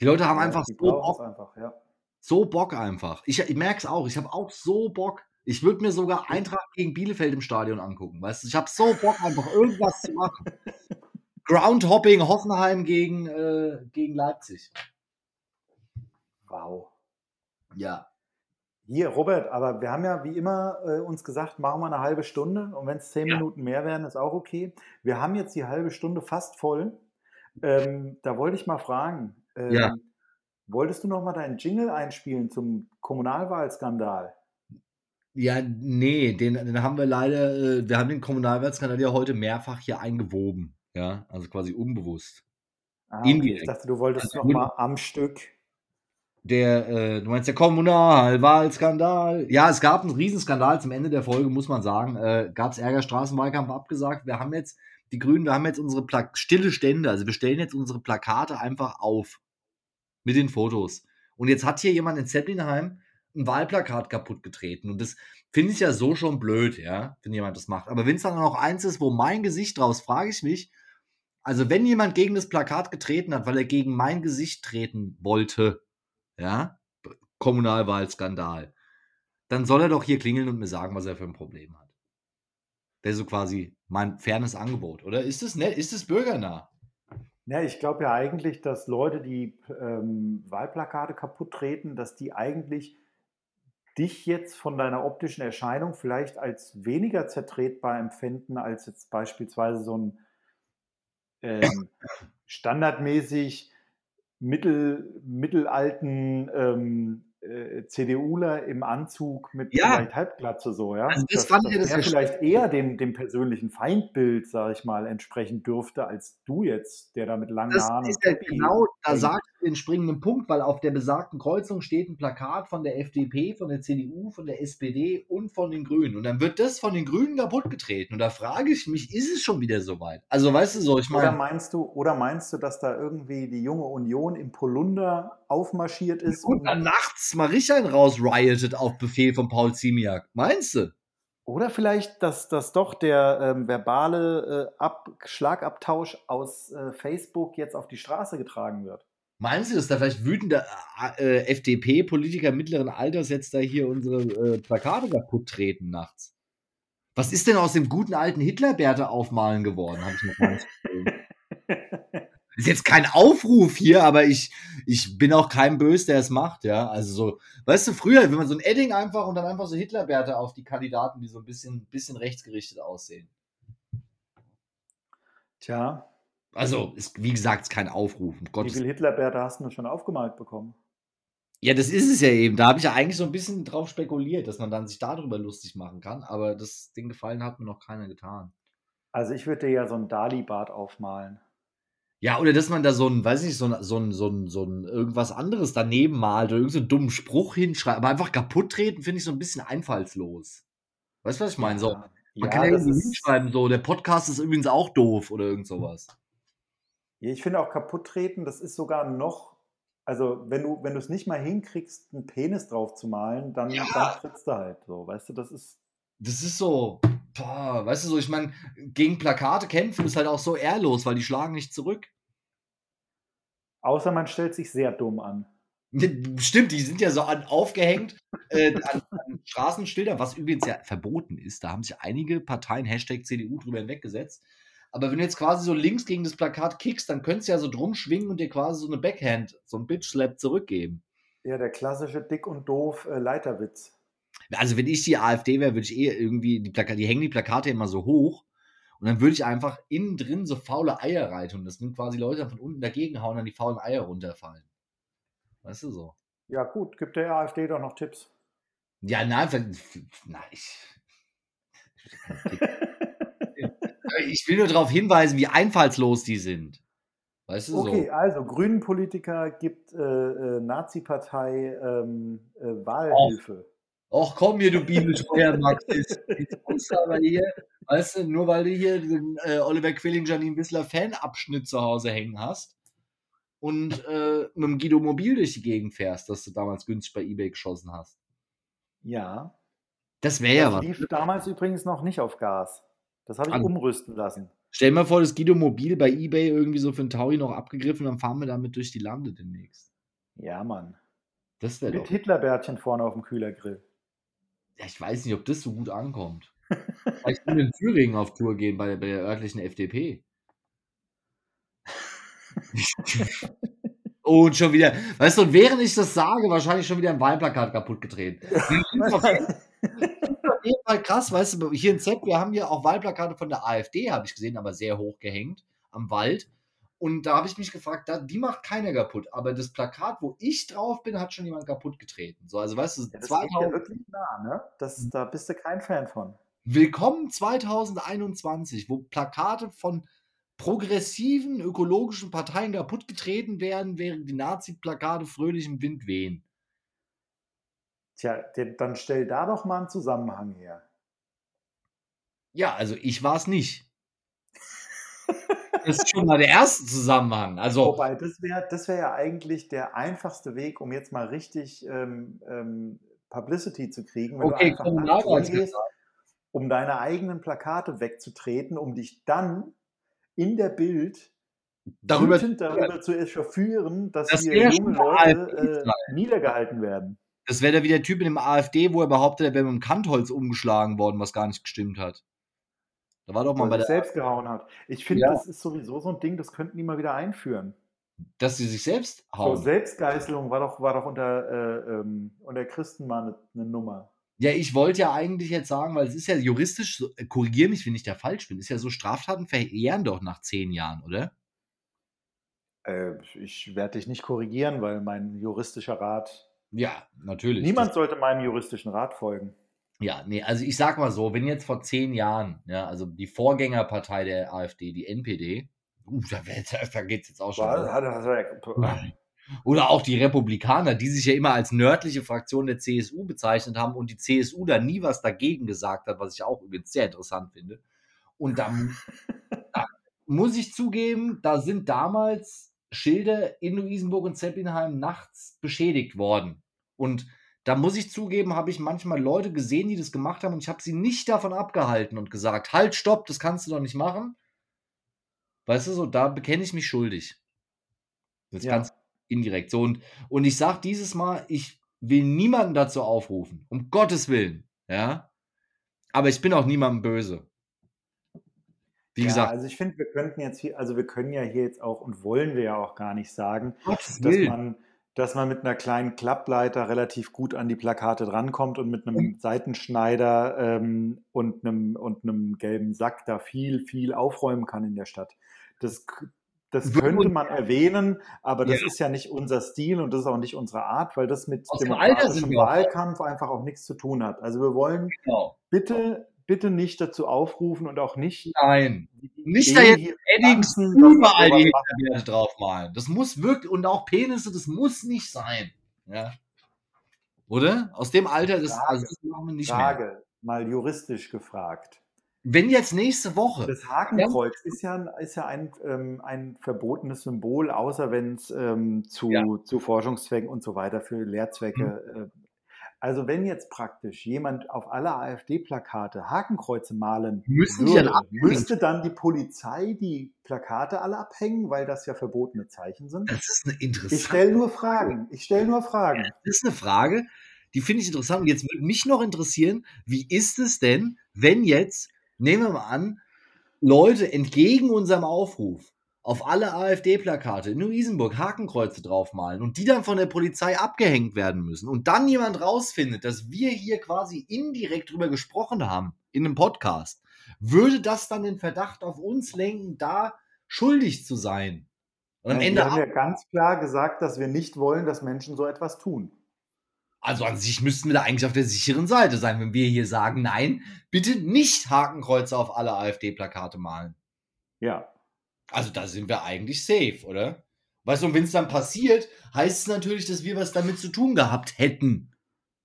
Die Leute haben ja, einfach so Bock. Einfach, ja. So Bock einfach. Ich, ich merke es auch, ich habe auch so Bock. Ich würde mir sogar Eintracht gegen Bielefeld im Stadion angucken, weißt du? Ich habe so Bock, einfach irgendwas zu machen. [LAUGHS] Groundhopping Hoffenheim gegen, äh, gegen Leipzig. Wow. Ja. Hier, Robert, aber wir haben ja wie immer äh, uns gesagt, machen wir eine halbe Stunde und wenn es zehn ja. Minuten mehr werden, ist auch okay. Wir haben jetzt die halbe Stunde fast voll. Ähm, da wollte ich mal fragen, ähm, ja. wolltest du noch mal deinen Jingle einspielen zum Kommunalwahlskandal? Ja, nee, den, den haben wir leider, äh, wir haben den Kommunalwahlskandal ja heute mehrfach hier eingewoben. Ja, also quasi unbewusst. Ah, okay. Ich dachte, du wolltest also, noch mal am Stück. Der, äh, du meinst der Kommunalwahlskandal? Ja, es gab einen Riesenskandal zum Ende der Folge, muss man sagen. Äh, gab es Ärger, Straßenwahlkampf abgesagt. Wir haben jetzt, die Grünen, wir haben jetzt unsere Pla stille Stände, also wir stellen jetzt unsere Plakate einfach auf. Mit den Fotos. Und jetzt hat hier jemand in Zeppelinheim ein Wahlplakat kaputt getreten. Und das finde ich ja so schon blöd, ja, wenn jemand das macht. Aber wenn es dann noch eins ist, wo mein Gesicht draus, frage ich mich, also wenn jemand gegen das Plakat getreten hat, weil er gegen mein Gesicht treten wollte, ja, Kommunalwahlskandal, dann soll er doch hier klingeln und mir sagen, was er für ein Problem hat. Wäre so quasi mein fairness Angebot, oder? Ist es nett? Ist es bürgernah? Ja, ich glaube ja eigentlich, dass Leute, die ähm, Wahlplakate kaputt treten, dass die eigentlich dich jetzt von deiner optischen Erscheinung vielleicht als weniger zertretbar empfinden als jetzt beispielsweise so ein ähm, standardmäßig mittel, mittelalten ähm, äh, CDUler im Anzug mit ja. vielleicht Halbglatze so, ja. Also das dass, fand dass ich das der vielleicht eher dem, dem persönlichen Feindbild, sage ich mal, entsprechen dürfte, als du jetzt, der da mit langen das Haaren. Das ist ja genau, da sagt den springenden Punkt, weil auf der besagten Kreuzung steht ein Plakat von der FDP, von der CDU, von der SPD und von den Grünen. Und dann wird das von den Grünen kaputt getreten. Und da frage ich mich, ist es schon wieder soweit? Also weißt du so, ich meine. Oder meinst du, oder meinst du, dass da irgendwie die junge Union im Polunder aufmarschiert ist? Und, und dann nachts mal richtig rausriotet auf Befehl von Paul Ziemiak. Meinst du? Oder vielleicht, dass, dass doch der ähm, verbale äh, Ab Schlagabtausch aus äh, Facebook jetzt auf die Straße getragen wird. Meinst du, dass da vielleicht wütende äh, FDP-Politiker mittleren Alters jetzt da hier unsere äh, Plakate kaputt treten nachts? Was ist denn aus dem guten alten Hitlerbärte aufmalen geworden? Habe ich noch gar. [LAUGHS] Ist jetzt kein Aufruf hier, aber ich, ich bin auch kein Bös, der es macht, ja. Also so, weißt du, früher, wenn man so ein Edding einfach und dann einfach so Hitlerbärte auf die Kandidaten, die so ein bisschen, bisschen rechtsgerichtet aussehen. Tja, also, ist, wie gesagt, kein Aufruf. Um wie viele Hitlerbärte hast du schon aufgemalt bekommen? Ja, das ist es ja eben. Da habe ich ja eigentlich so ein bisschen drauf spekuliert, dass man dann sich darüber lustig machen kann. Aber das, den Gefallen hat mir noch keiner getan. Also ich würde dir ja so ein Dali-Bart aufmalen. Ja, oder dass man da so ein, weiß nicht, so ein, so ein, so ein, so ein irgendwas anderes daneben malt oder irgendeinen so dummen Spruch hinschreibt, aber einfach kaputt treten, finde ich so ein bisschen einfallslos. Weißt du, was ich meine? So, man Ja, kann ja irgendwie ist- hinschreiben, so, der Podcast ist übrigens auch doof oder irgend sowas. Ja, ich finde auch kaputt treten, das ist sogar noch, also wenn du, wenn du es nicht mal hinkriegst, einen Penis drauf zu malen, dann, Ja. dann trittst du halt so, weißt du, das ist, Das ist so, boah, weißt du so, ich meine, gegen Plakate kämpfen ist halt auch so ehrlos, weil die schlagen nicht zurück. außer man stellt sich sehr dumm an. [LAUGHS] Stimmt, die sind ja so an, aufgehängt äh, an, an Straßenschildern, was übrigens ja verboten ist. Da haben sich einige Parteien Hashtag CDU drüber hinweggesetzt. Aber wenn du jetzt quasi so links gegen das Plakat kickst, dann könntest du ja so drum schwingen und dir quasi so eine Backhand, so ein Bitch-Slap zurückgeben. Ja, der klassische dick und doof äh, Leiterwitz. Also wenn ich die AfD wäre, würde ich eh irgendwie, die, Plakate, die hängen die Plakate immer so hoch und dann würde ich einfach innen drin so faule Eier reiten und das sind quasi Leute von unten dagegen hauen und dann die faulen Eier runterfallen. Weißt du so? Ja, gut, gibt der AfD doch noch Tipps. Ja, nein, nein, ich, [LAUGHS] [LAUGHS] ich will nur darauf hinweisen, wie einfallslos die sind. Weißt du Okay, so? also grünen Politiker gibt äh, äh, Nazi-Partei ähm, äh, Wahlhilfe. Ach komm hier, du Bibelscheuer, Max. Jetzt [LAUGHS] jetzt kommst du aber hier, weißt du, nur weil du hier den äh, Oliver Quilling, Janine Wissler Fanabschnitt zu Hause hängen hast und äh, mit dem Guido Mobil durch die Gegend fährst, das du damals günstig bei Ebay geschossen hast. Ja. Das wäre ja was. lief damals übrigens noch nicht auf Gas. Das habe ich An- umrüsten lassen. Stell dir mal vor, das Guido Mobil bei Ebay irgendwie so für einen Taui noch abgegriffen, dann fahren wir damit durch die Lande demnächst. Ja, Mann. Das wäre Mit doch. Hitlerbärtchen vorne auf dem Kühlergrill. Ja, ich weiß nicht, ob das so gut ankommt. [LAUGHS] Vielleicht in Thüringen auf Tour gehen bei, bei der örtlichen FDP. Oh, [LAUGHS] und schon wieder, weißt du, und während ich das sage, wahrscheinlich schon wieder ein Wahlplakat kaputt getreten. [LAUGHS] Jeden Fall krass, weißt du, hier in Z, wir haben ja auch Wahlplakate von der AfD, habe ich gesehen, aber sehr hoch gehängt am Wald. Und da habe ich mich gefragt, da, die macht keiner kaputt. Aber das Plakat, wo ich drauf bin, hat schon jemand kaputt getreten. So, also weißt du, Ja, das geht 2000, ja wirklich nah, ne? Das, da bist du kein Fan von. Willkommen 2021, wo Plakate von progressiven ökologischen Parteien kaputtgetreten werden, während die Nazi-Plakate fröhlich im Wind wehen. Tja, dann stell da doch mal einen Zusammenhang her. Ja, also ich war es nicht. Das ist schon mal der erste Zusammenhang. Also, Wobei, das wäre das wär ja eigentlich der einfachste Weg, um jetzt mal richtig ähm, ähm, Publicity zu kriegen, wenn okay, du einfach Kommunalwahl hingehst, um deine eigenen Plakate wegzutreten, um dich dann in der Bild darüber, darüber zu echauffieren, dass Das hier junge Leute äh, niedergehalten werden. Das wäre da wie der Typ in dem AfD, wo er behauptet, er wäre mit dem Kantholz umgeschlagen worden, was gar nicht gestimmt hat. Da war doch mal Weil bei er der, selbst gehauen hat. Ich finde, Ja. das ist sowieso so ein Ding, das könnten die mal wieder einführen. dass sie sich selbst So, hauen. Selbstgeißelung war doch, war doch unter, äh, ähm, unter Christen mal eine, eine Nummer. Ja, ich wollte ja eigentlich jetzt sagen, weil es ist ja juristisch, so, äh, korrigier mich, wenn ich da falsch bin, ist ja so, Straftaten verjähren doch nach zehn Jahren, oder? Äh, ich werde dich nicht korrigieren, weil mein juristischer Rat. Ja, natürlich. Niemand sollte meinem juristischen Rat folgen. Das, ja, nee, also ich sag mal so, wenn jetzt vor zehn Jahren, ja, also die Vorgängerpartei der AfD, die NPD, uh, da, da, da geht's jetzt auch schon. War, hat, hat, Oder auch die Republikaner, die sich ja immer als nördliche Fraktion der CSU bezeichnet haben und die CSU da nie was dagegen gesagt hat, was ich auch übrigens sehr interessant finde. Und da, [LAUGHS] da muss ich zugeben, da sind damals Schilder in Luisenburg und Zeppelinheim nachts beschädigt worden. Und da muss ich zugeben, habe ich manchmal Leute gesehen, die das gemacht haben und ich habe sie nicht davon abgehalten und gesagt, halt, stopp, das kannst du doch nicht machen. Weißt du, so, da bekenne ich mich schuldig. Das Ja. ganz indirekt. So, und, und ich sage dieses Mal, ich will niemanden dazu aufrufen, um Gottes Willen, ja. Aber ich bin auch niemandem böse. Wie ja, gesagt, also ich finde, wir könnten jetzt hier, also wir können ja hier jetzt auch und wollen wir ja auch gar nicht sagen, Gottes dass Willen. man, dass man mit einer kleinen Klappleiter relativ gut an die Plakate drankommt und mit einem Seitenschneider ähm, und, einem, und einem gelben Sack da viel, viel aufräumen kann in der Stadt. Das, das könnte man erwähnen, aber das Ja. ist ja nicht unser Stil und das ist auch nicht unsere Art, weil das mit Aus dem demokratischem. Wahlkampf einfach auch nichts zu tun hat. Also wir wollen Genau. bitte bitte nicht dazu aufrufen und auch nicht. Nein. Nicht da jetzt Eddings überall die Hinterwerte draufmalen. Das muss wirklich, und auch Penisse, das muss nicht sein. Ja. Oder? Aus dem Alter, das, Frage, also das machen wir nicht Frage, mehr. mal juristisch gefragt. Wenn jetzt nächste Woche. Das Hakenkreuz ja. ist ja, ist ja ein, ähm, ein verbotenes Symbol, außer wenn es ähm, zu, ja. zu Forschungszwecken und so weiter für Lehrzwecke mhm. äh, also wenn jetzt praktisch jemand auf alle AfD-Plakate Hakenkreuze malen Müssen würde, dann müsste dann die Polizei die Plakate alle abhängen, weil das ja verbotene Zeichen sind? Das ist eine interessante Ich stelle nur Fragen. Ich stelle nur Fragen. Das ist eine Frage, die finde ich interessant. Und jetzt würde mich noch interessieren, wie ist es denn, wenn jetzt, nehmen wir mal an, Leute entgegen unserem Aufruf auf alle AfD-Plakate in Luisenburg Hakenkreuze draufmalen und die dann von der Polizei abgehängt werden müssen und dann jemand rausfindet, dass wir hier quasi indirekt drüber gesprochen haben in einem Podcast, würde das dann den Verdacht auf uns lenken, da schuldig zu sein? Und am ja, Ende wir haben ja ganz klar gesagt, dass wir nicht wollen, dass Menschen so etwas tun. Also an sich müssten wir da eigentlich auf der sicheren Seite sein, wenn wir hier sagen, nein, bitte nicht Hakenkreuze auf alle AfD-Plakate malen. Ja, also da sind wir eigentlich safe, oder? Weißt du, und wenn es dann passiert, heißt es natürlich, dass wir was damit zu tun gehabt hätten.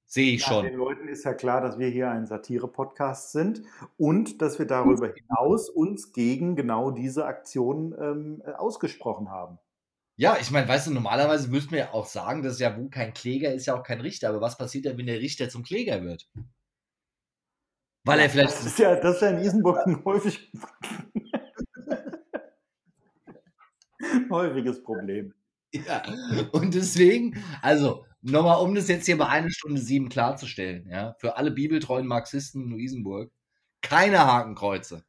Sehe ich ja, schon. Den Leuten ist ja klar, dass wir hier ein Satire-Podcast sind und dass wir darüber hinaus uns gegen genau diese Aktion ähm, äh, ausgesprochen haben. Ja, ich meine, weißt du, normalerweise müssten wir ja auch sagen, dass ja, wo kein Kläger ist, ja auch kein Richter. Aber was passiert denn, wenn der Richter zum Kläger wird? Weil er vielleicht. Das ist ja, das ist ja in Isenburg [LAUGHS] häufig Häufiges Problem. Ja, und deswegen, also nochmal, um das jetzt hier bei einer Stunde sieben klarzustellen, ja, für alle bibeltreuen Marxisten in Luisenburg, keine Hakenkreuze.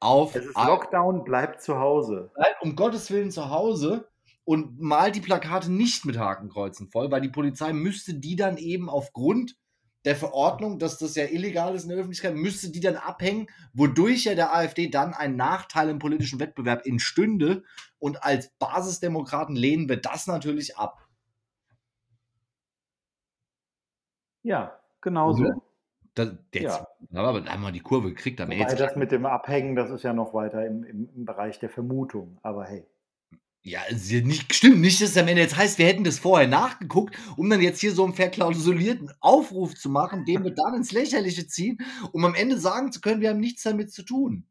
Auf es ist Lockdown, bleibt zu Hause. Bleibt um Gottes Willen zu Hause und malt die Plakate nicht mit Hakenkreuzen voll, weil die Polizei müsste die dann eben aufgrund der Verordnung, dass das ja illegal ist in der Öffentlichkeit, müsste die dann abhängen, wodurch ja der AfD dann ein Nachteil im politischen Wettbewerb entstünde. Und als Basisdemokraten lehnen wir das natürlich ab. Ja, genau so. Das, jetzt, ja. aber da haben wir die Kurve gekriegt. Am Wobei das mit dem Abhängen, das ist ja noch weiter im, im, im Bereich der Vermutung. Aber hey. Ja, nicht, stimmt nicht, dass es am Ende jetzt heißt, wir hätten das vorher nachgeguckt, um dann jetzt hier so einen verklausulierten Aufruf zu machen, den wir dann ins Lächerliche ziehen, um am Ende sagen zu können, wir haben nichts damit zu tun.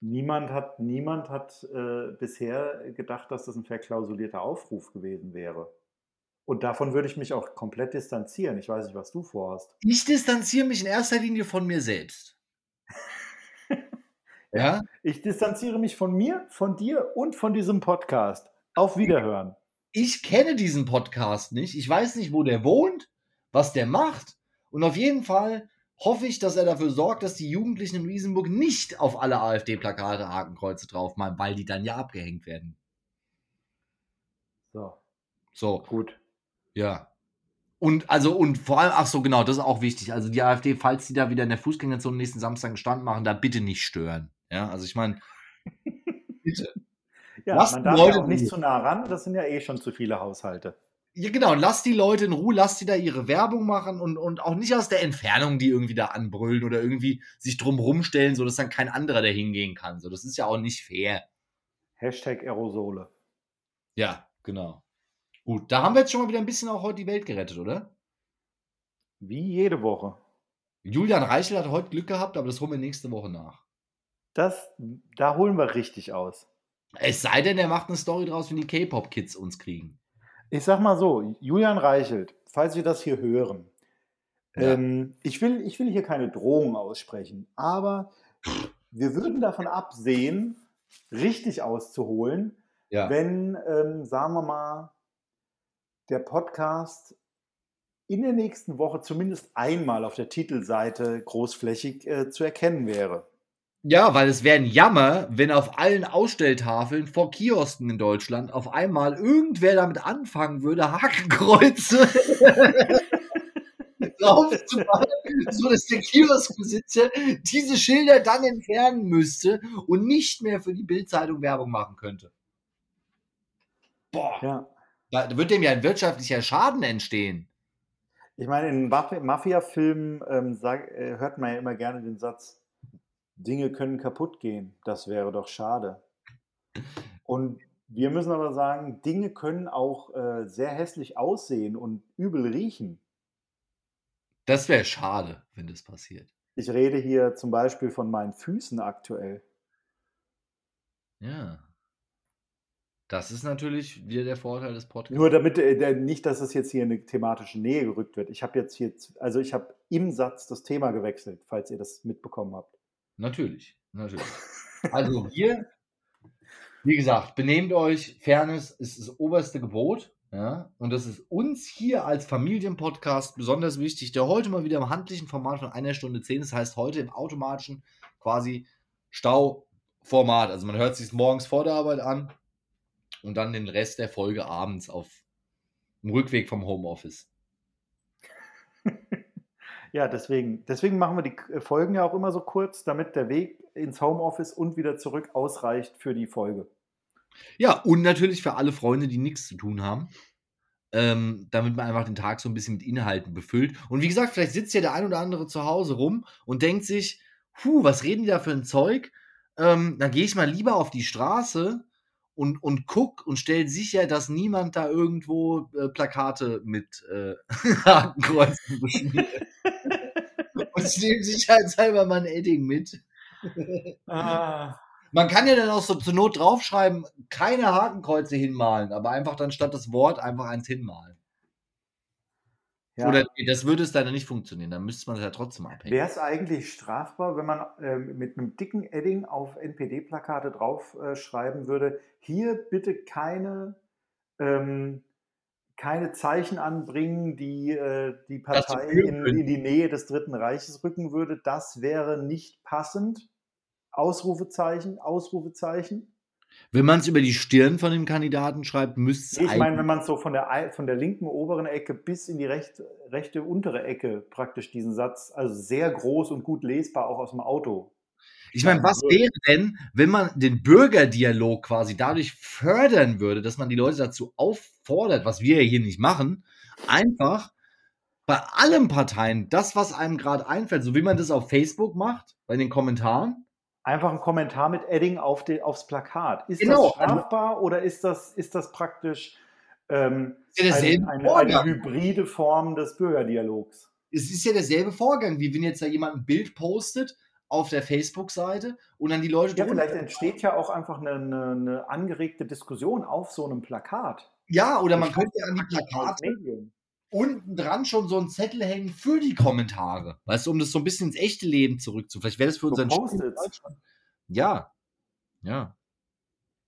Niemand hat, niemand hat äh, bisher gedacht, dass das ein verklausulierter Aufruf gewesen wäre. Und davon würde ich mich auch komplett distanzieren. Ich weiß nicht, was du vorhast. Ich distanziere mich in erster Linie von mir selbst. Ja? Ich distanziere mich von mir, von dir und von diesem Podcast. Auf Wiederhören. Ich kenne diesen Podcast nicht. Ich weiß nicht, wo der wohnt, was der macht. Und auf jeden Fall hoffe ich, dass er dafür sorgt, dass die Jugendlichen in Riesenburg nicht auf alle AfD-Plakate Hakenkreuze draufmalen, weil die dann ja abgehängt werden. So. So. Gut. Ja. Und also, und vor allem, ach so, genau, das ist auch wichtig. Also die AfD, falls die da wieder in der Fußgängerzone nächsten Samstag einen Stand machen, da bitte nicht stören. Ja, also ich meine, [LAUGHS] bitte. Ja, lasst man darf Leute ja auch nicht zu nah ran, das sind ja eh schon zu viele Haushalte. Ja, genau, lasst die Leute in Ruhe, lasst die da ihre Werbung machen und, und auch nicht aus der Entfernung die irgendwie da anbrüllen oder irgendwie sich drum rumstellen, sodass dann kein anderer da hingehen kann. So, das ist ja auch nicht fair. Hashtag Aerosole. Ja, genau. Gut, da haben wir jetzt schon mal wieder ein bisschen auch heute die Welt gerettet, oder? Wie jede Woche. Julian Reichel hat heute Glück gehabt, aber das holen wir nächste Woche nach. Das, da holen wir richtig aus. Es sei denn, er macht eine Story draus, wenn die K-Pop-Kids uns kriegen. Ich sag mal so, Julian Reichelt, falls wir das hier hören, ja. ähm, ich, will, ich will hier keine Drohung aussprechen, aber wir würden davon absehen, richtig auszuholen, ja. wenn, ähm, sagen wir mal, der Podcast in der nächsten Woche zumindest einmal auf der Titelseite großflächig äh, zu erkennen wäre. Ja, weil es wäre ein Jammer, wenn auf allen Ausstelltafeln vor Kiosken in Deutschland auf einmal irgendwer damit anfangen würde, Hakenkreuze [LAUGHS] draufzumachen, so dass der Kioskbesitzer diese Schilder dann entfernen müsste und nicht mehr für die Bildzeitung Werbung machen könnte. Boah. Ja. Da wird dem ja ein wirtschaftlicher Schaden entstehen. Ich meine, in Mafia-Filmen ähm, äh, hört man ja immer gerne den Satz, Dinge können kaputt gehen. Das wäre doch schade. Und wir müssen aber sagen, Dinge können auch äh, sehr hässlich aussehen und übel riechen. Das wäre schade, wenn das passiert. Ich rede hier zum Beispiel von meinen Füßen aktuell. Ja. Das ist natürlich wieder der Vorteil des Podcasts. Nur damit, äh, nicht, dass es jetzt hier in eine thematische Nähe gerückt wird. Ich habe jetzt hier, also ich habe im Satz das Thema gewechselt, falls ihr das mitbekommen habt. Natürlich, natürlich. [LAUGHS] Also wir, wie gesagt, benehmt euch. Fairness ist das oberste Gebot. Ja, und das ist uns hier als Familienpodcast besonders wichtig, der heute mal wieder im handlichen Format von einer Stunde zehn, das heißt heute im automatischen quasi Stauformat. Also man hört sich morgens vor der Arbeit an und dann den Rest der Folge abends auf dem Rückweg vom Homeoffice. [LAUGHS] ja, deswegen, deswegen machen wir die Folgen ja auch immer so kurz, damit der Weg ins Homeoffice und wieder zurück ausreicht für die Folge. Ja, und natürlich für alle Freunde, die nichts zu tun haben. Ähm, damit man einfach den Tag so ein bisschen mit Inhalten befüllt. Und wie gesagt, vielleicht sitzt ja der ein oder andere zu Hause rum und denkt sich, puh, was reden die da für ein Zeug? Ähm, dann gehe ich mal lieber auf die Straße und, und guck und stell sicher, dass niemand da irgendwo äh, Plakate mit äh, [LAUGHS] Hakenkreuzen beschmiert. [LAUGHS] und ich nehme sicherheitshalber mal ein Edding mit. ah. Man kann ja dann auch so zur Not draufschreiben, keine Hakenkreuze hinmalen, aber einfach dann statt das Wort einfach eins hinmalen. Ja. Oder das würde es dann nicht funktionieren, dann müsste man es ja trotzdem abhängen. Wäre es eigentlich strafbar, wenn man äh, mit einem dicken Edding auf NPD-Plakate draufschreiben äh, würde, hier bitte keine, ähm, keine Zeichen anbringen, die äh, die Partei in, in die Nähe des Dritten Reiches rücken würde, das wäre nicht passend? Ausrufezeichen, Ausrufezeichen. Wenn man es über die Stirn von dem Kandidaten schreibt, müsste es. Ich meine, wenn man es so von der, von der linken oberen Ecke bis in die recht, rechte untere Ecke praktisch diesen Satz, also sehr groß und gut lesbar auch aus dem Auto. Ich meine, was wäre denn, wenn man den Bürgerdialog quasi dadurch fördern würde, dass man die Leute dazu auffordert, was wir ja hier nicht machen, einfach bei allen Parteien das, was einem gerade einfällt, so wie man das auf Facebook macht, bei den Kommentaren, Einfach ein Kommentar mit Edding auf die, aufs Plakat. Ist genau. das strafbar oder ist das, ist das praktisch ähm, ja eine, eine, eine, hybride Form des Bürgerdialogs? Es ist ja derselbe Vorgang, wie wenn jetzt da jemand ein Bild postet auf der Facebook-Seite und dann die Leute. Ja, vielleicht entsteht ja auch einfach eine, eine, eine, angeregte Diskussion auf so einem Plakat. Ja, oder man könnte ja an die Plakate unten dran schon so einen Zettel hängen für die Kommentare. Weißt du, um das so ein bisschen ins echte Leben zurückzuführen. Vielleicht wäre das für unseren so Ja. Ja.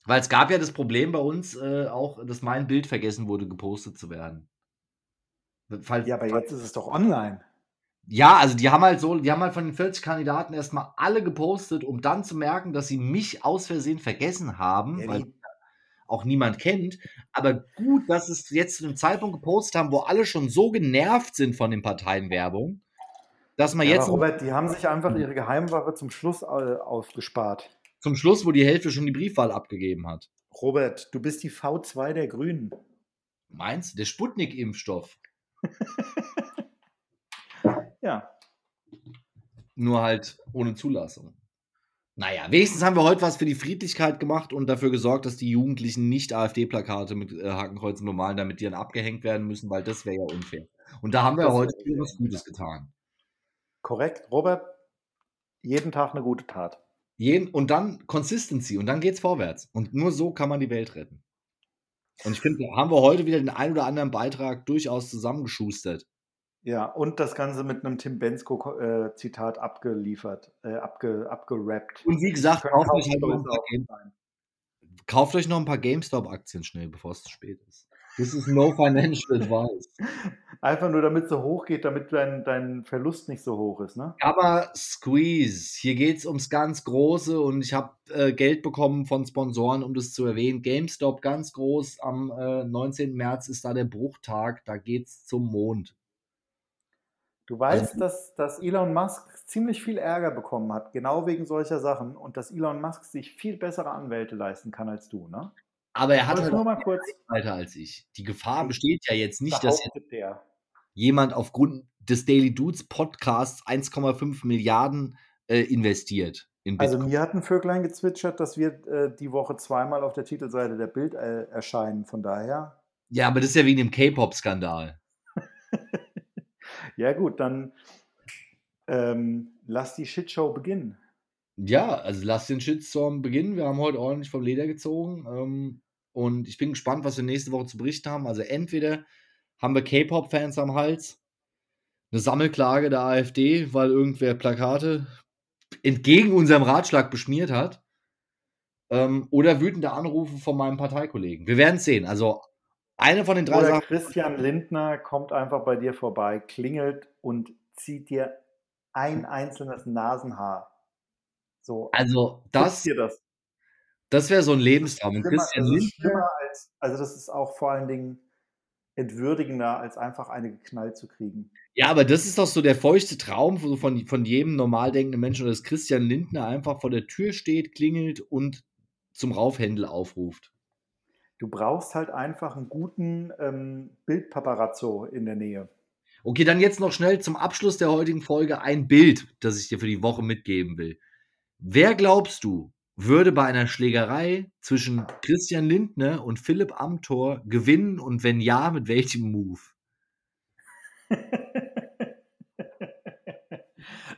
Weil es gab ja das Problem bei uns äh, auch, dass mein Bild vergessen wurde, gepostet zu werden. Fall, ja, aber jetzt ist es doch online. Ja, also die haben halt so, die haben halt von den 40 Kandidaten erstmal alle gepostet, um dann zu merken, dass sie mich aus Versehen vergessen haben. Ja, weil, auch niemand kennt. Aber gut, dass es jetzt zu einem Zeitpunkt gepostet haben, wo alle schon so genervt sind von den Parteienwerbung, dass man ja, jetzt. Robert, die haben sich einfach ihre Geheimwaffe zum Schluss äh, aufgespart. Zum Schluss, wo die Hälfte schon die Briefwahl abgegeben hat. Robert, du bist die V2 der Grünen. Meinst du? Der Sputnik-Impfstoff. [LAUGHS] ja. Nur halt ohne Zulassung. Naja, wenigstens haben wir heute was für die Friedlichkeit gemacht und dafür gesorgt, dass die Jugendlichen nicht AfD-Plakate mit äh, Hakenkreuzen bemalen, damit die dann abgehängt werden müssen, weil das wäre ja unfair. Und da haben wir das heute was Gutes getan. Korrekt, Robert. Jeden Tag eine gute Tat. Jeden, und dann Consistency und dann geht's vorwärts. Und nur so kann man die Welt retten. Und ich finde, haben wir heute wieder den ein oder anderen Beitrag durchaus zusammengeschustert. Ja, und das Ganze mit einem Tim Bensko-Zitat äh, abgeliefert, äh, abge, abgerappt. Und wie gesagt, kauft euch, halt noch ein paar Game kauft euch noch ein paar GameStop-Aktien schnell, bevor es zu spät ist. Das ist no financial advice. [LAUGHS] Einfach nur, damit es so hoch geht, damit dein, dein Verlust nicht so hoch ist, ne? Aber Squeeze, hier geht es ums ganz Große und ich habe äh, Geld bekommen von Sponsoren, um das zu erwähnen. GameStop ganz groß, am äh, 19. März ist da der Bruchtag, da geht es zum Mond. Du weißt, also, dass, dass Elon Musk ziemlich viel Ärger bekommen hat, genau wegen solcher Sachen und dass Elon Musk sich viel bessere Anwälte leisten kann als du, ne? Aber er hat halt nur mal kurz weiter als ich. Die Gefahr besteht ja jetzt nicht, dass der. jemand aufgrund des Daily Dudes Podcasts 1,5 Milliarden äh, investiert. also mir hat ein Vöglein gezwitschert, dass wir äh, die Woche zweimal auf der Titelseite der Bild äh, erscheinen. Von daher. Ja, aber das ist ja wegen dem K-Pop-Skandal. Ja gut, dann ähm, lass die Shitshow beginnen. Ja, also lass den Shitstorm beginnen. Wir haben heute ordentlich vom Leder gezogen. Ähm, und ich bin gespannt, was wir nächste Woche zu berichten haben. Also entweder haben wir K-Pop-Fans am Hals, eine Sammelklage der AfD, weil irgendwer Plakate entgegen unserem Ratschlag beschmiert hat. Ähm, oder wütende Anrufe von meinem Parteikollegen. Wir werden es sehen. Also eine von den drei oder Sachen. Christian Lindner kommt einfach bei dir vorbei, klingelt und zieht dir ein einzelnes Nasenhaar. So. Also das, das. das wäre so ein Lebenstraum. Das Christian Lindner, als, also das ist auch vor allen Dingen entwürdigender, als einfach eine geknallt zu kriegen. Ja, aber das ist doch so der feuchte Traum von, von jedem normal denkenden Menschen, dass Christian Lindner einfach vor der Tür steht, klingelt und zum Raufhändel aufruft. Du brauchst halt einfach einen guten ähm, Bildpaparazzo in der Nähe. Okay, dann jetzt noch schnell zum Abschluss der heutigen Folge ein Bild, das ich dir für die Woche mitgeben will. Wer glaubst du, würde bei einer Schlägerei zwischen Christian Lindner und Philipp Amthor gewinnen und wenn ja, mit welchem Move? [LAUGHS]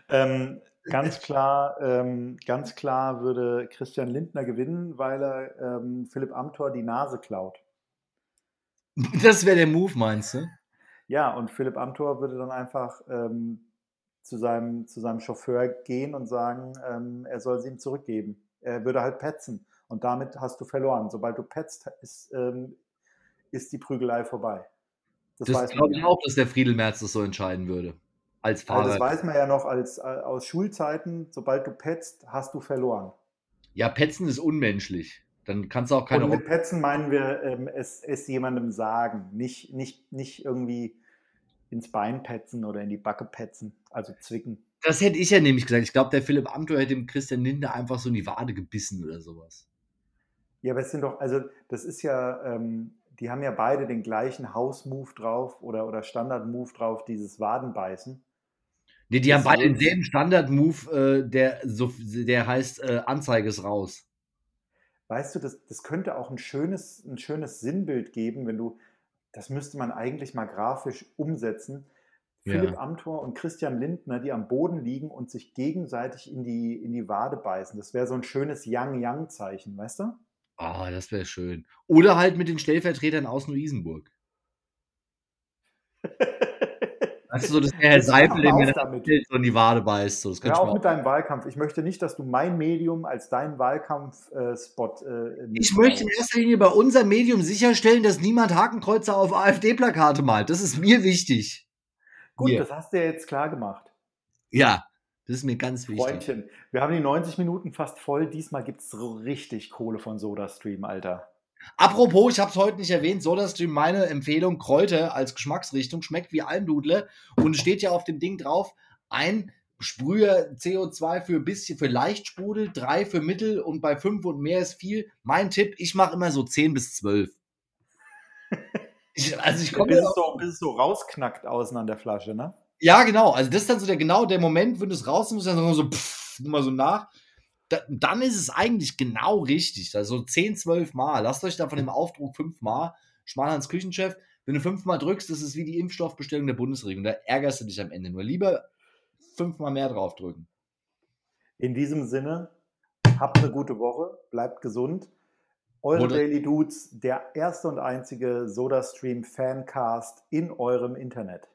ähm, ganz [LAUGHS] klar, ähm, ganz klar würde Christian Lindner gewinnen, weil er ähm, Philipp Amthor die Nase klaut. Das wäre der Move, meinst du? Ja, und Philipp Amthor würde dann einfach ähm, zu, seinem, zu seinem Chauffeur gehen und sagen, ähm, er soll sie ihm zurückgeben. Er würde halt petzen und damit hast du verloren. Sobald du petzt, ist, ähm, ist die Prügelei vorbei. Das, das glaube ich auch, dass der Friedel Merz das so entscheiden würde. Als Fahrer. Also das weiß man ja noch als, aus Schulzeiten. Sobald du petzt, hast du verloren. Ja, petzen ist unmenschlich. Dann kannst du auch keine. Und mit Petzen meinen wir ähm, es, es jemandem sagen, nicht, nicht, nicht irgendwie ins Bein petzen oder in die Backe petzen, also zwicken. Das hätte ich ja nämlich gesagt. Ich glaube, der Philipp Amthor hätte dem Christian Lindner einfach so in die Wade gebissen oder sowas. Ja, aber es sind doch, also das ist ja, ähm, die haben ja beide den gleichen House-Move drauf oder, oder Standard-Move drauf, dieses Wadenbeißen. Nee, die das haben beide denselben Standard-Move, äh, der, so, der heißt äh, Anzeige ist raus. Weißt du, das, das könnte auch ein schönes, ein schönes Sinnbild geben, wenn du, das müsste man eigentlich mal grafisch umsetzen. Ja. Philipp Amthor und Christian Lindner, die am Boden liegen und sich gegenseitig in die, in die Wade beißen. Das wäre so ein schönes Yang-Yang-Zeichen, weißt du? Ah, oh, das wäre schön. Oder halt mit den Stellvertretern aus Neu-Isenburg. [LAUGHS] Weißt du, so, dass der Herr Seipel in der so in die Wade beißt. So, das ja, auch mit deinem Wahlkampf. Ich möchte nicht, dass du mein Medium als deinen Wahlkampfspot. Äh, ich möchte in erster Linie bei unserem Medium sicherstellen, dass niemand Hakenkreuzer auf AfD-Plakate malt. Das ist mir wichtig. Gut, Hier. das hast du ja jetzt klar gemacht. Ja, das ist mir ganz wichtig. Freundchen, wir haben die 90 Minuten fast voll. Diesmal gibt es richtig Kohle von SodaStream, Alter. Apropos, ich habe es heute nicht erwähnt, SodaStream, meine Empfehlung, Kräuter als Geschmacksrichtung, schmeckt wie Almdudle und steht ja auf dem Ding drauf, ein Sprüher CO2 für bisschen, für Leichtsprudel, drei für Mittel und bei fünf und mehr ist viel. Mein Tipp, ich mache immer so 10 bis 12. [LAUGHS] Ich, also ich komme bis, so, bis es so rausknackt außen an der Flasche, ne? Ja, genau. Also das ist dann so der genau der Moment, wenn du es raus musst, dann so pff, mal so nach da, dann ist es eigentlich genau richtig. Also 10, 12 Mal. Lasst euch da von dem Aufdruck 5 Mal. Schmalhans Küchenchef. Wenn du fünfmal drückst, das ist wie die Impfstoffbestellung der Bundesregierung. Da ärgerst du dich am Ende nur. Lieber fünfmal mehr draufdrücken. In diesem Sinne, habt eine gute Woche, bleibt gesund. Eure Oder Daily Dudes, der erste und einzige SodaStream Fancast in eurem Internet.